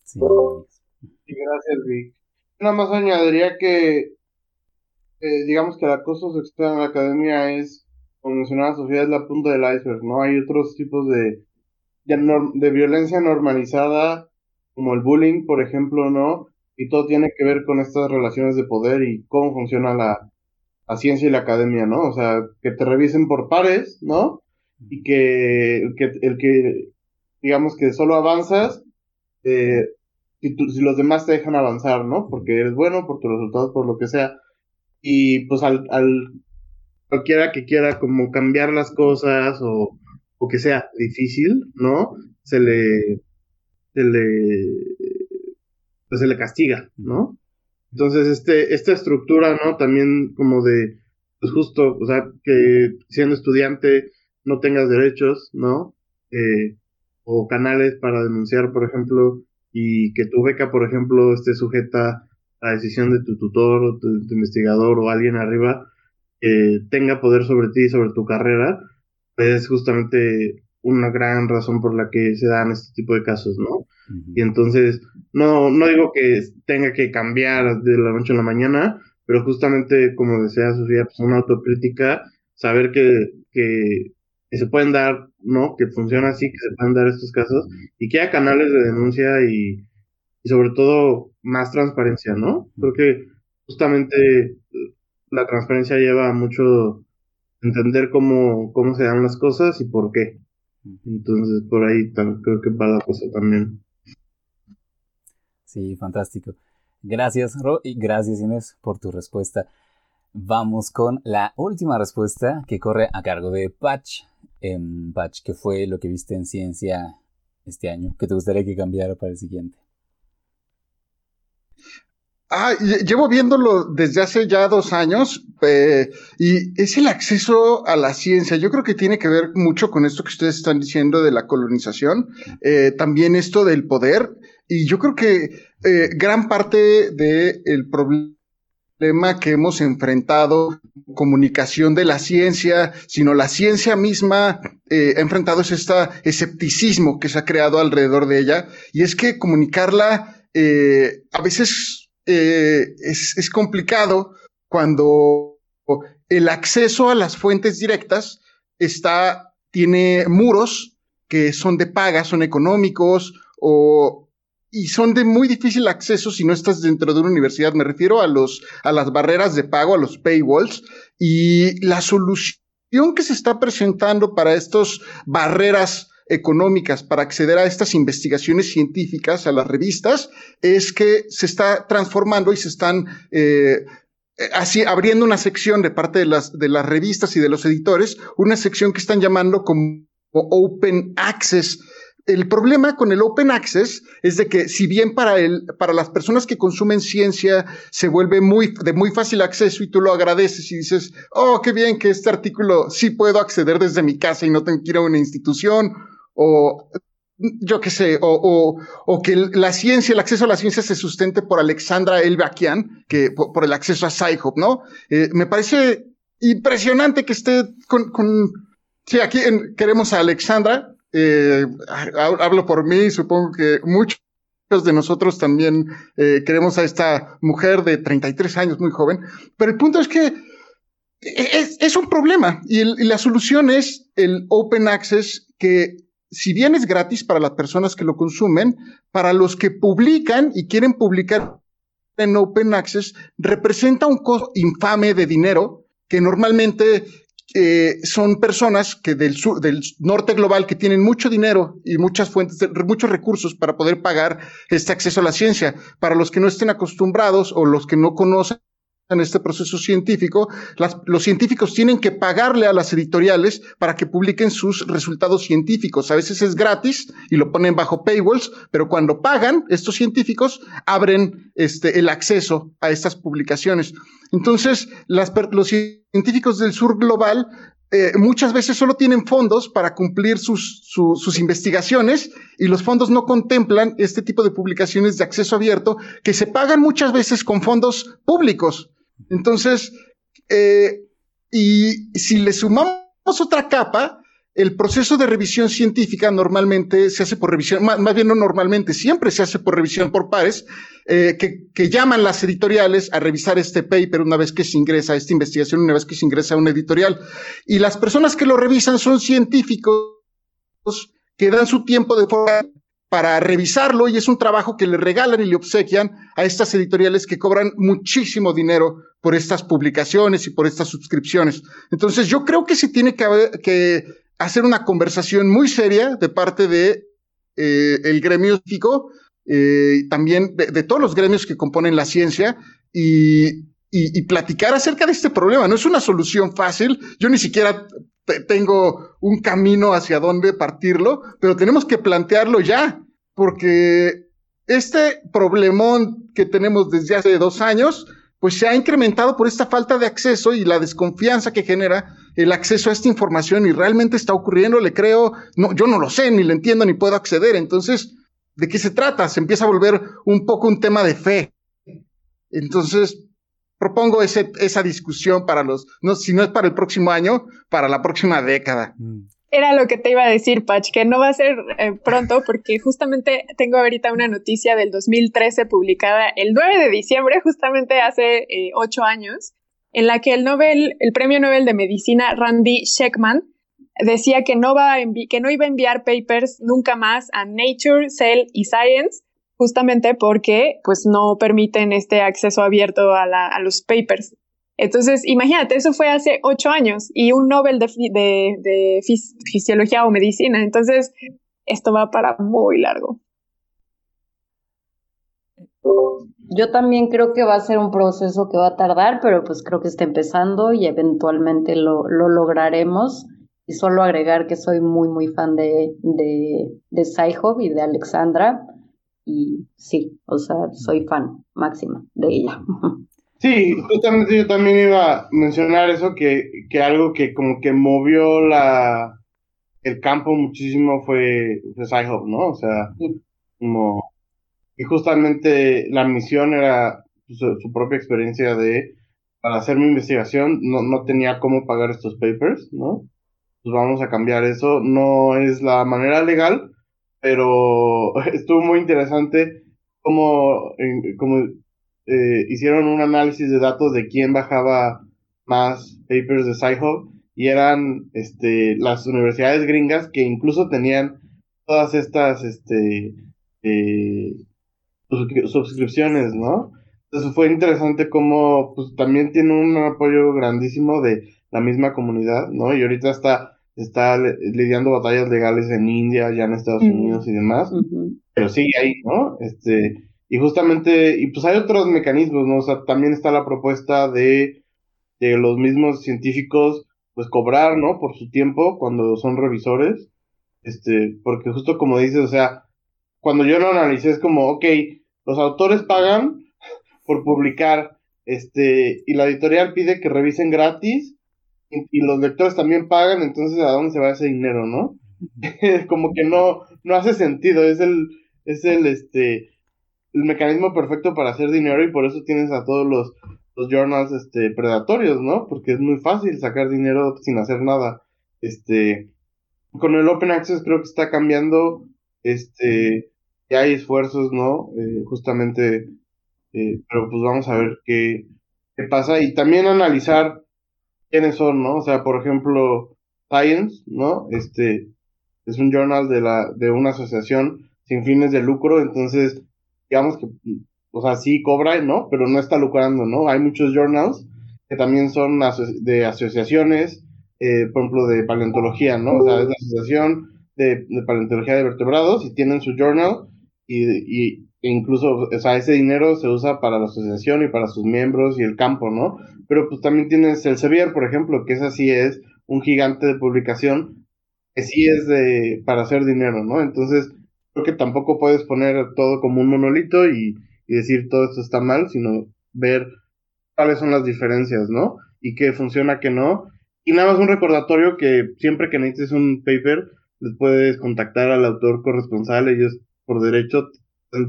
[SPEAKER 6] Sí. gracias, Vic. Nada más añadiría que, eh, digamos que el acoso sexual en la academia es, como mencionaba Sofía, es la punta del iceberg, ¿no? Hay otros tipos de, de violencia normalizada como el bullying, por ejemplo, ¿no? Y todo tiene que ver con estas relaciones de poder y cómo funciona la, ciencia y la academia, ¿no? O sea, que te revisen por pares, ¿no? Y que, el que, digamos que solo avanzas eh, si, si los demás te dejan avanzar, ¿no? Porque eres bueno, por tus resultados, por lo que sea. Y pues al, al cualquiera que quiera como cambiar las cosas o, o que sea difícil, ¿no? Se le se le, pues se le castiga, ¿no? Entonces, este, esta estructura, ¿no? También como de, pues justo, o sea, que siendo estudiante no tengas derechos, ¿no? Eh, o canales para denunciar, por ejemplo, y que tu beca, por ejemplo, esté sujeta a la decisión de tu tutor o tu, investigador o alguien arriba, que tenga poder sobre ti y sobre tu carrera, pues justamente una gran razón por la que se dan este tipo de casos, ¿no? Y entonces, no, no digo que tenga que cambiar de la noche a la mañana, pero justamente, como decía Sofía, pues una autocrítica, saber que, que, se pueden dar, ¿no? Que funciona así, que se pueden dar estos casos, y que haya canales de denuncia y, y sobre todo más transparencia, ¿no? Creo que justamente la transparencia lleva mucho entender cómo, cómo se dan las cosas y por qué. Entonces, por ahí creo que va la cosa también.
[SPEAKER 2] Sí, fantástico. Gracias, Ro, y gracias, Inés, por tu respuesta. Vamos con la última respuesta que corre a cargo de Patch. Em, Patch, ¿qué fue lo que viste en ciencia este año? ¿Qué te gustaría que cambiara para el siguiente?
[SPEAKER 4] Ah, llevo viéndolo desde hace ya dos años eh, y es el acceso a la ciencia. Yo creo que tiene que ver mucho con esto que ustedes están diciendo de la colonización, eh, también esto del poder y yo creo que eh, gran parte del problema que hemos enfrentado, comunicación de la ciencia, sino la ciencia misma ha enfrentado es este escepticismo que se ha creado alrededor de ella, y es que comunicarla a veces eh, es, es complicado cuando el acceso a las fuentes directas está, tiene muros que son de paga, son económicos o y son de muy difícil acceso si no estás dentro de una universidad. Me refiero a los, a las barreras de pago, a los paywalls y la solución que se está presentando para estas barreras económicas para acceder a estas investigaciones científicas, a las revistas, es que se está transformando y se están eh, así abriendo una sección de parte de las, de las revistas y de los editores, una sección que están llamando como Open Access. El problema con el open access es de que si bien para el, para las personas que consumen ciencia se vuelve muy, de muy fácil acceso y tú lo agradeces y dices, oh, qué bien que este artículo sí puedo acceder desde mi casa y no tengo que ir a una institución o yo qué sé, o, o, que la ciencia, el acceso a la ciencia se sustente por Alexandra Elbakian, que por, el acceso a Sci-Hub, ¿no? Eh, me parece impresionante que esté con, con sí, aquí queremos a Alexandra, eh, hablo por mí, supongo que muchos de nosotros también eh, queremos a esta mujer de 33 años, muy joven, pero el punto es que es, un problema y, la solución es el open access que si bien es gratis para las personas que lo consumen, para los que publican y quieren publicar en open access, representa un costo infame de dinero que normalmente eh, son personas que del, sur, del norte global que tienen mucho dinero y muchas fuentes, de, muchos recursos para poder pagar este acceso a la ciencia. Para los que no estén acostumbrados o los que no conocen en este proceso científico, los científicos tienen que pagarle a las editoriales para que publiquen sus resultados científicos. A veces es gratis y lo ponen bajo paywalls, pero cuando pagan, estos científicos abren este, el acceso a estas publicaciones. Entonces, las, los científicos del sur global eh, muchas veces solo tienen fondos para cumplir sus, sus investigaciones y los fondos no contemplan este tipo de publicaciones de acceso abierto que se pagan muchas veces con fondos públicos. Entonces, eh, y si le sumamos otra capa, el proceso de revisión científica normalmente se hace por revisión, más, bien no normalmente, siempre se hace por revisión por pares, eh, que, que, llaman las editoriales a revisar este paper una vez que se ingresa, esta investigación una vez que se ingresa a una editorial. Y las personas que lo revisan son científicos que dan su tiempo de forma para revisarlo y es un trabajo que le regalan y le obsequian a estas editoriales que cobran muchísimo dinero por estas publicaciones y por estas suscripciones. Entonces yo creo que se tiene que, hacer una conversación muy seria de parte de eh, el gremio científico eh, también de, todos los gremios que componen la ciencia y, y, platicar acerca de este problema. No es una solución fácil. Yo ni siquiera tengo un camino hacia dónde partirlo, pero tenemos que plantearlo ya, porque este problemón que tenemos desde hace dos años, pues se ha incrementado por esta falta de acceso y la desconfianza que genera el acceso a esta información y realmente está ocurriendo, le creo, no, yo no lo sé, ni le entiendo, ni puedo acceder. Entonces, ¿de qué se trata? Se empieza a volver un poco un tema de fe. Entonces, propongo ese, esa discusión para los, no, si no es para el próximo año, para la próxima década.
[SPEAKER 3] Era lo que te iba a decir, Patch, que no va a ser eh, pronto porque justamente tengo ahorita una noticia del 2013 publicada el 9 de diciembre, justamente hace eh, ocho años, en la que el Nobel, el premio Nobel de Medicina Randy Sheckman decía que no, va que no iba a enviar papers nunca más a Nature, Cell y Science justamente porque pues no permiten este acceso abierto a, los papers. Entonces, imagínate, eso fue hace ocho años y un Nobel de, fisiología o medicina. Entonces, esto va para muy largo.
[SPEAKER 5] Yo también creo que va a ser un proceso que va a tardar, pero pues creo que está empezando y eventualmente lo, lo lograremos. Y solo agregar que soy muy, muy fan de, de, de y de Alexandra. Y sí, o sea, soy fan máxima de ella.
[SPEAKER 6] Sí, justamente yo también iba a mencionar eso, que, que algo que como que movió la, el campo muchísimo fue, fue ¿no? O sea, como y justamente la misión era su, propia experiencia de, para hacer mi investigación, no, no tenía cómo pagar estos papers, ¿no? Pues vamos a cambiar eso. No es la manera legal, pero estuvo muy interesante cómo, como eh, hicieron un análisis de datos de quién bajaba más papers de Sci-Hub y eran este, las universidades gringas que incluso tenían todas estas este, eh, suscripciones, ¿no? Entonces fue interesante cómo pues también tiene un apoyo grandísimo de la misma comunidad, ¿no? Y ahorita está, está lidiando batallas legales en India, ya en Estados Unidos y demás, pero sigue ahí, ¿no? Este, y justamente, y pues hay otros mecanismos, ¿no? O sea, también está la propuesta de, de los mismos científicos, pues cobrar, ¿no? Por su tiempo cuando son revisores, este, porque justo como dices, o sea, cuando yo lo analicé es como, ok, los autores pagan por publicar, este, y la editorial pide que revisen gratis, y, los lectores también pagan, entonces ¿a dónde se va ese dinero, no? Como que no, no hace sentido, es el, es el, este, el mecanismo perfecto para hacer dinero y por eso tienes a todos los, los journals, este, predatorios, ¿no? Porque es muy fácil sacar dinero sin hacer nada. Este, con el Open Access creo que está cambiando, este, hay esfuerzos, ¿no? Eh, justamente, eh, pero pues vamos a ver qué, qué pasa y también analizar quiénes son, ¿no? O sea, por ejemplo, Science, ¿no? Este es un journal de la de una asociación sin fines de lucro, entonces digamos que o sea, sí cobra, ¿no? Pero no está lucrando, ¿no? Hay muchos journals que también son de asociaciones, eh, por ejemplo, de paleontología, ¿no? O sea, es la asociación de, paleontología de vertebrados y tienen su journal y, e incluso, o sea, ese dinero se usa para la asociación y para sus miembros y el campo, ¿no? Pero pues también tienes el Sevier, por ejemplo, que es así es un gigante de publicación que sí es de para hacer dinero, ¿no? Entonces, creo que tampoco puedes poner todo como un monolito y, y decir todo esto está mal, sino ver cuáles son las diferencias, ¿no? Y qué funciona, qué no. Y nada más un recordatorio que siempre que necesites un paper, les puedes contactar al autor corresponsal, ellos por derecho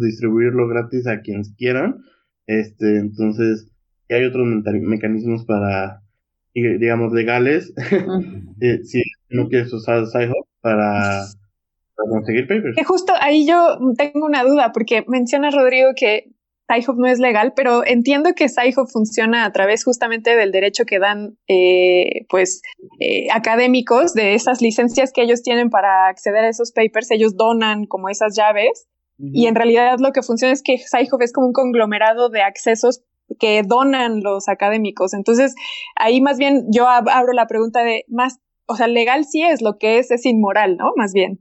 [SPEAKER 6] distribuirlo gratis a quienes quieran. Este, entonces, hay otros mecanismos para, digamos, legales, eh, si no quieres usar Sci-Hub para, para, conseguir papers.
[SPEAKER 3] Que justo ahí yo tengo una duda, porque menciona Rodrigo que Sci-Hub no es legal, pero entiendo que Sci-Hub funciona a través justamente del derecho que dan, eh, pues, eh, académicos de esas licencias que ellos tienen para acceder a esos papers. Ellos donan como esas llaves y en realidad lo que funciona es que Sci-Hub es como un conglomerado de accesos que donan los académicos. Entonces, ahí más bien yo abro la pregunta de más, o sea, legal sí es, lo que es es inmoral, ¿no? Más bien.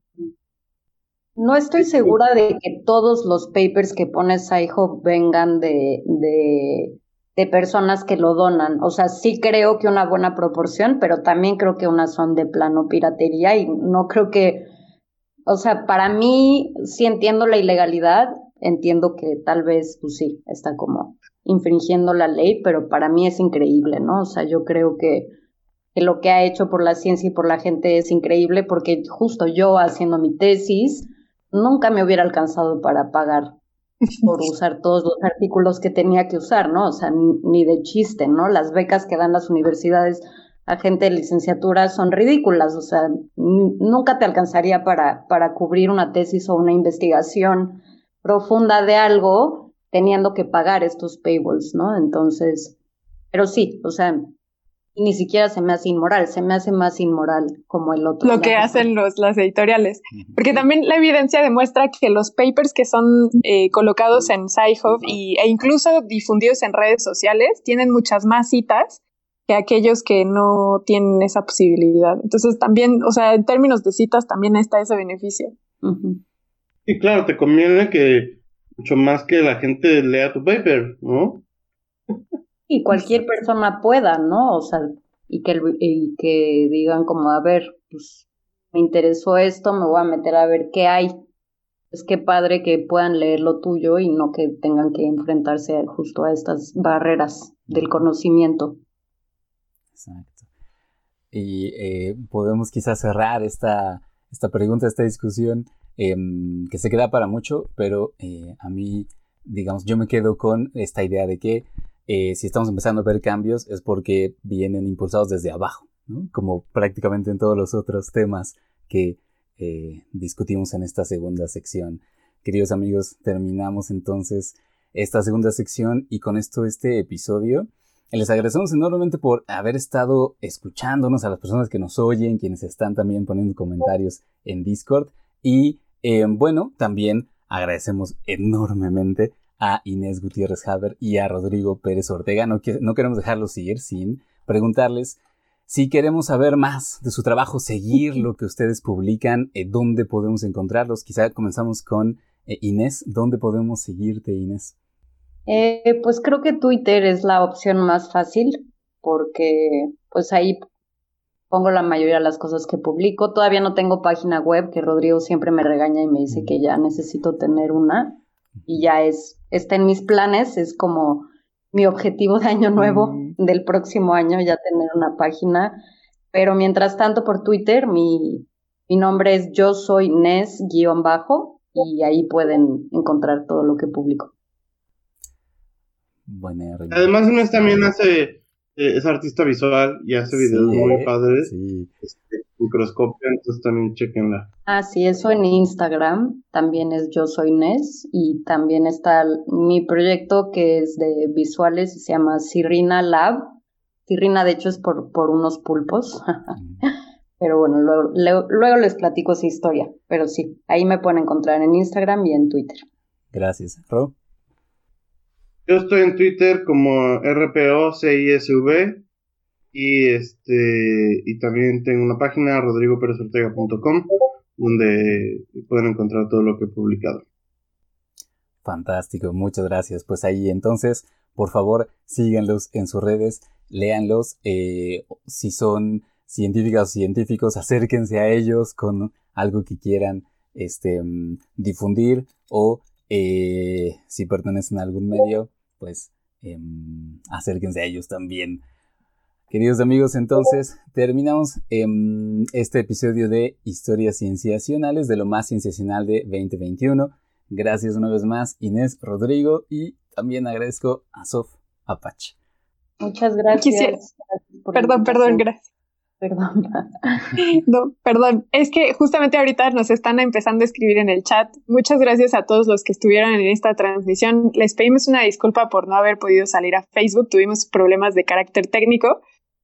[SPEAKER 5] No estoy segura de que todos los papers que pone SciHub vengan de, de, de, personas que lo donan. O sea, sí creo que una buena proporción, pero también creo que unas son de plano piratería y no creo que, o sea, para mí sí entiendo la ilegalidad, entiendo que tal vez, pues sí, está como infringiendo la ley, pero para mí es increíble, ¿no? O sea, yo creo que que lo que ha hecho por la ciencia y por la gente es increíble porque justo yo haciendo mi tesis nunca me hubiera alcanzado para pagar por usar todos los artículos que tenía que usar, ¿no? O sea, ni de chiste, ¿no? Las becas que dan las universidades a gente de licenciatura son ridículas, o sea, nunca te alcanzaría para, para cubrir una tesis o una investigación profunda de algo teniendo que pagar estos payables, ¿no? Entonces, pero sí, o sea, ni siquiera se me hace inmoral, se me hace más inmoral como el otro.
[SPEAKER 3] Lo que hacen los, las editoriales. Porque también la evidencia demuestra que los papers que son eh, colocados en SciHub y, e incluso difundidos en redes sociales tienen muchas más citas que aquellos que no tienen esa posibilidad. Entonces también, o sea, en términos de citas también está ese beneficio.
[SPEAKER 6] Y claro, te conviene que mucho más que la gente lea tu paper, ¿no?
[SPEAKER 5] Y cualquier persona pueda, ¿no? O sea, y que, y que digan como, a ver, pues me interesó esto, me voy a meter a ver qué hay. Es que padre que puedan leer lo tuyo y no que tengan que enfrentarse justo a estas barreras del conocimiento.
[SPEAKER 2] Exacto. Y eh, podemos quizás cerrar esta, esta pregunta, esta discusión, em, que se queda para mucho, pero eh, a mí, digamos, yo me quedo con esta idea de que eh, si estamos empezando a ver cambios es porque vienen impulsados desde abajo, como prácticamente en todos los otros temas que eh, discutimos en esta segunda sección. Queridos amigos, terminamos entonces esta segunda sección y con esto este episodio. Les agradecemos enormemente por haber estado escuchándonos a las personas que nos oyen, quienes están también poniendo comentarios en Discord. Y eh, bueno, también agradecemos enormemente a Inés Gutiérrez Haber y a Rodrigo Pérez Ortega. No, no queremos dejarlos ir sin preguntarles si queremos saber más de su trabajo, seguir lo que ustedes publican, eh, dónde podemos encontrarlos. Quizá comenzamos con eh, Inés. ¿Dónde podemos seguirte, Inés?
[SPEAKER 5] Eh, pues creo que Twitter es la opción más fácil porque pues ahí pongo la mayoría de las cosas que publico. Todavía no tengo página web, que Rodrigo siempre me regaña y me dice que ya necesito tener una y ya es, está en mis planes, es como mi objetivo de año nuevo del próximo año, ya tener una página. Pero mientras tanto por Twitter, mi, mi nombre es yo soy Nes-bajo y ahí pueden encontrar todo lo que publico.
[SPEAKER 6] Además, Nes también hace eh, es artista visual y hace videos muy padres. Este, microscopio, entonces también chequenla.
[SPEAKER 5] Ah, sí, eso en Instagram también es Yo Soy Nes y también está mi proyecto que es de visuales y se llama Sirrina Lab. Sirrina, de hecho, es por, por unos pulpos. Pero bueno, luego, luego les platico esa historia. Pero sí, ahí me pueden encontrar en Instagram y en Twitter.
[SPEAKER 2] Gracias. Ro.
[SPEAKER 6] Yo estoy en Twitter como RPOCISV y este y también tengo una página rodrigoperezortega.com donde pueden encontrar todo lo que he publicado.
[SPEAKER 2] Fantástico, muchas gracias. Pues ahí entonces, por favor, síganlos en sus redes, léanlos. Eh, si son científicas o científicos, acérquense a ellos con algo que quieran este, difundir o eh, si pertenecen a algún medio, pues em, acérquense a ellos también. Queridos amigos, entonces terminamos em, este episodio de Historias Cienciacionales, de lo más cienciacional de 2021. Gracias una vez más, Inés Rodrigo, y también agradezco a Sof Apache.
[SPEAKER 5] Muchas gracias.
[SPEAKER 3] perdón, perdón, gracias.
[SPEAKER 5] Perdón.
[SPEAKER 3] No, perdón. Es que justamente ahorita nos están empezando a escribir en el chat. Muchas gracias a todos los que estuvieron en esta transmisión. Les pedimos una disculpa por no haber podido salir a Facebook. Tuvimos problemas de carácter técnico,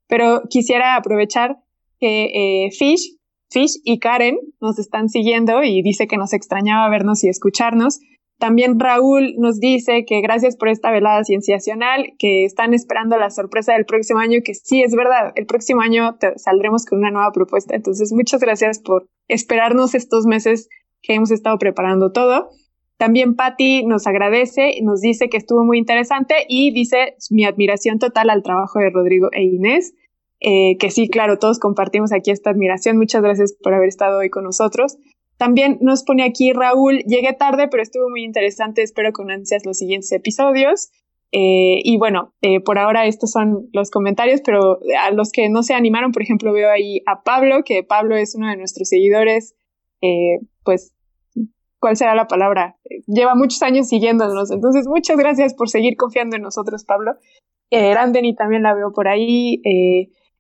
[SPEAKER 3] pero quisiera aprovechar que eh, Fish, Fish y Karen nos están siguiendo y dice que nos extrañaba vernos y escucharnos. También Raúl nos dice que gracias por esta velada cienciacional, que están esperando la sorpresa del próximo año, que sí es verdad, el próximo año saldremos con una nueva propuesta. Entonces, muchas gracias por esperarnos estos meses que hemos estado preparando todo. También Patti nos agradece, nos dice que estuvo muy interesante y dice mi admiración total al trabajo de Rodrigo e Inés. Eh, que sí, claro, todos compartimos aquí esta admiración. Muchas gracias por haber estado hoy con nosotros. También nos pone aquí Raúl, llegué tarde, pero estuvo muy interesante, espero con ansias los siguientes episodios. Eh, y bueno, eh, por ahora estos son los comentarios, pero a los que no se animaron, por ejemplo, veo ahí a Pablo, que Pablo es uno de nuestros seguidores, eh, pues, ¿cuál será la palabra? Lleva muchos años siguiéndonos, entonces muchas gracias por seguir confiando en nosotros, Pablo. Eh, Randeni también la veo por ahí.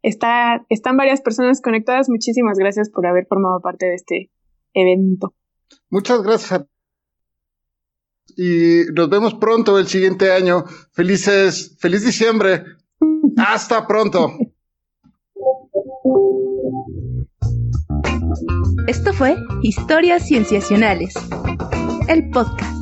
[SPEAKER 3] está, están varias personas conectadas, muchísimas gracias por haber formado parte de este evento.
[SPEAKER 4] Muchas gracias. Y nos vemos pronto el siguiente año. Felices, feliz diciembre. Hasta pronto.
[SPEAKER 1] Esto fue Historias Cienciacionales, el podcast.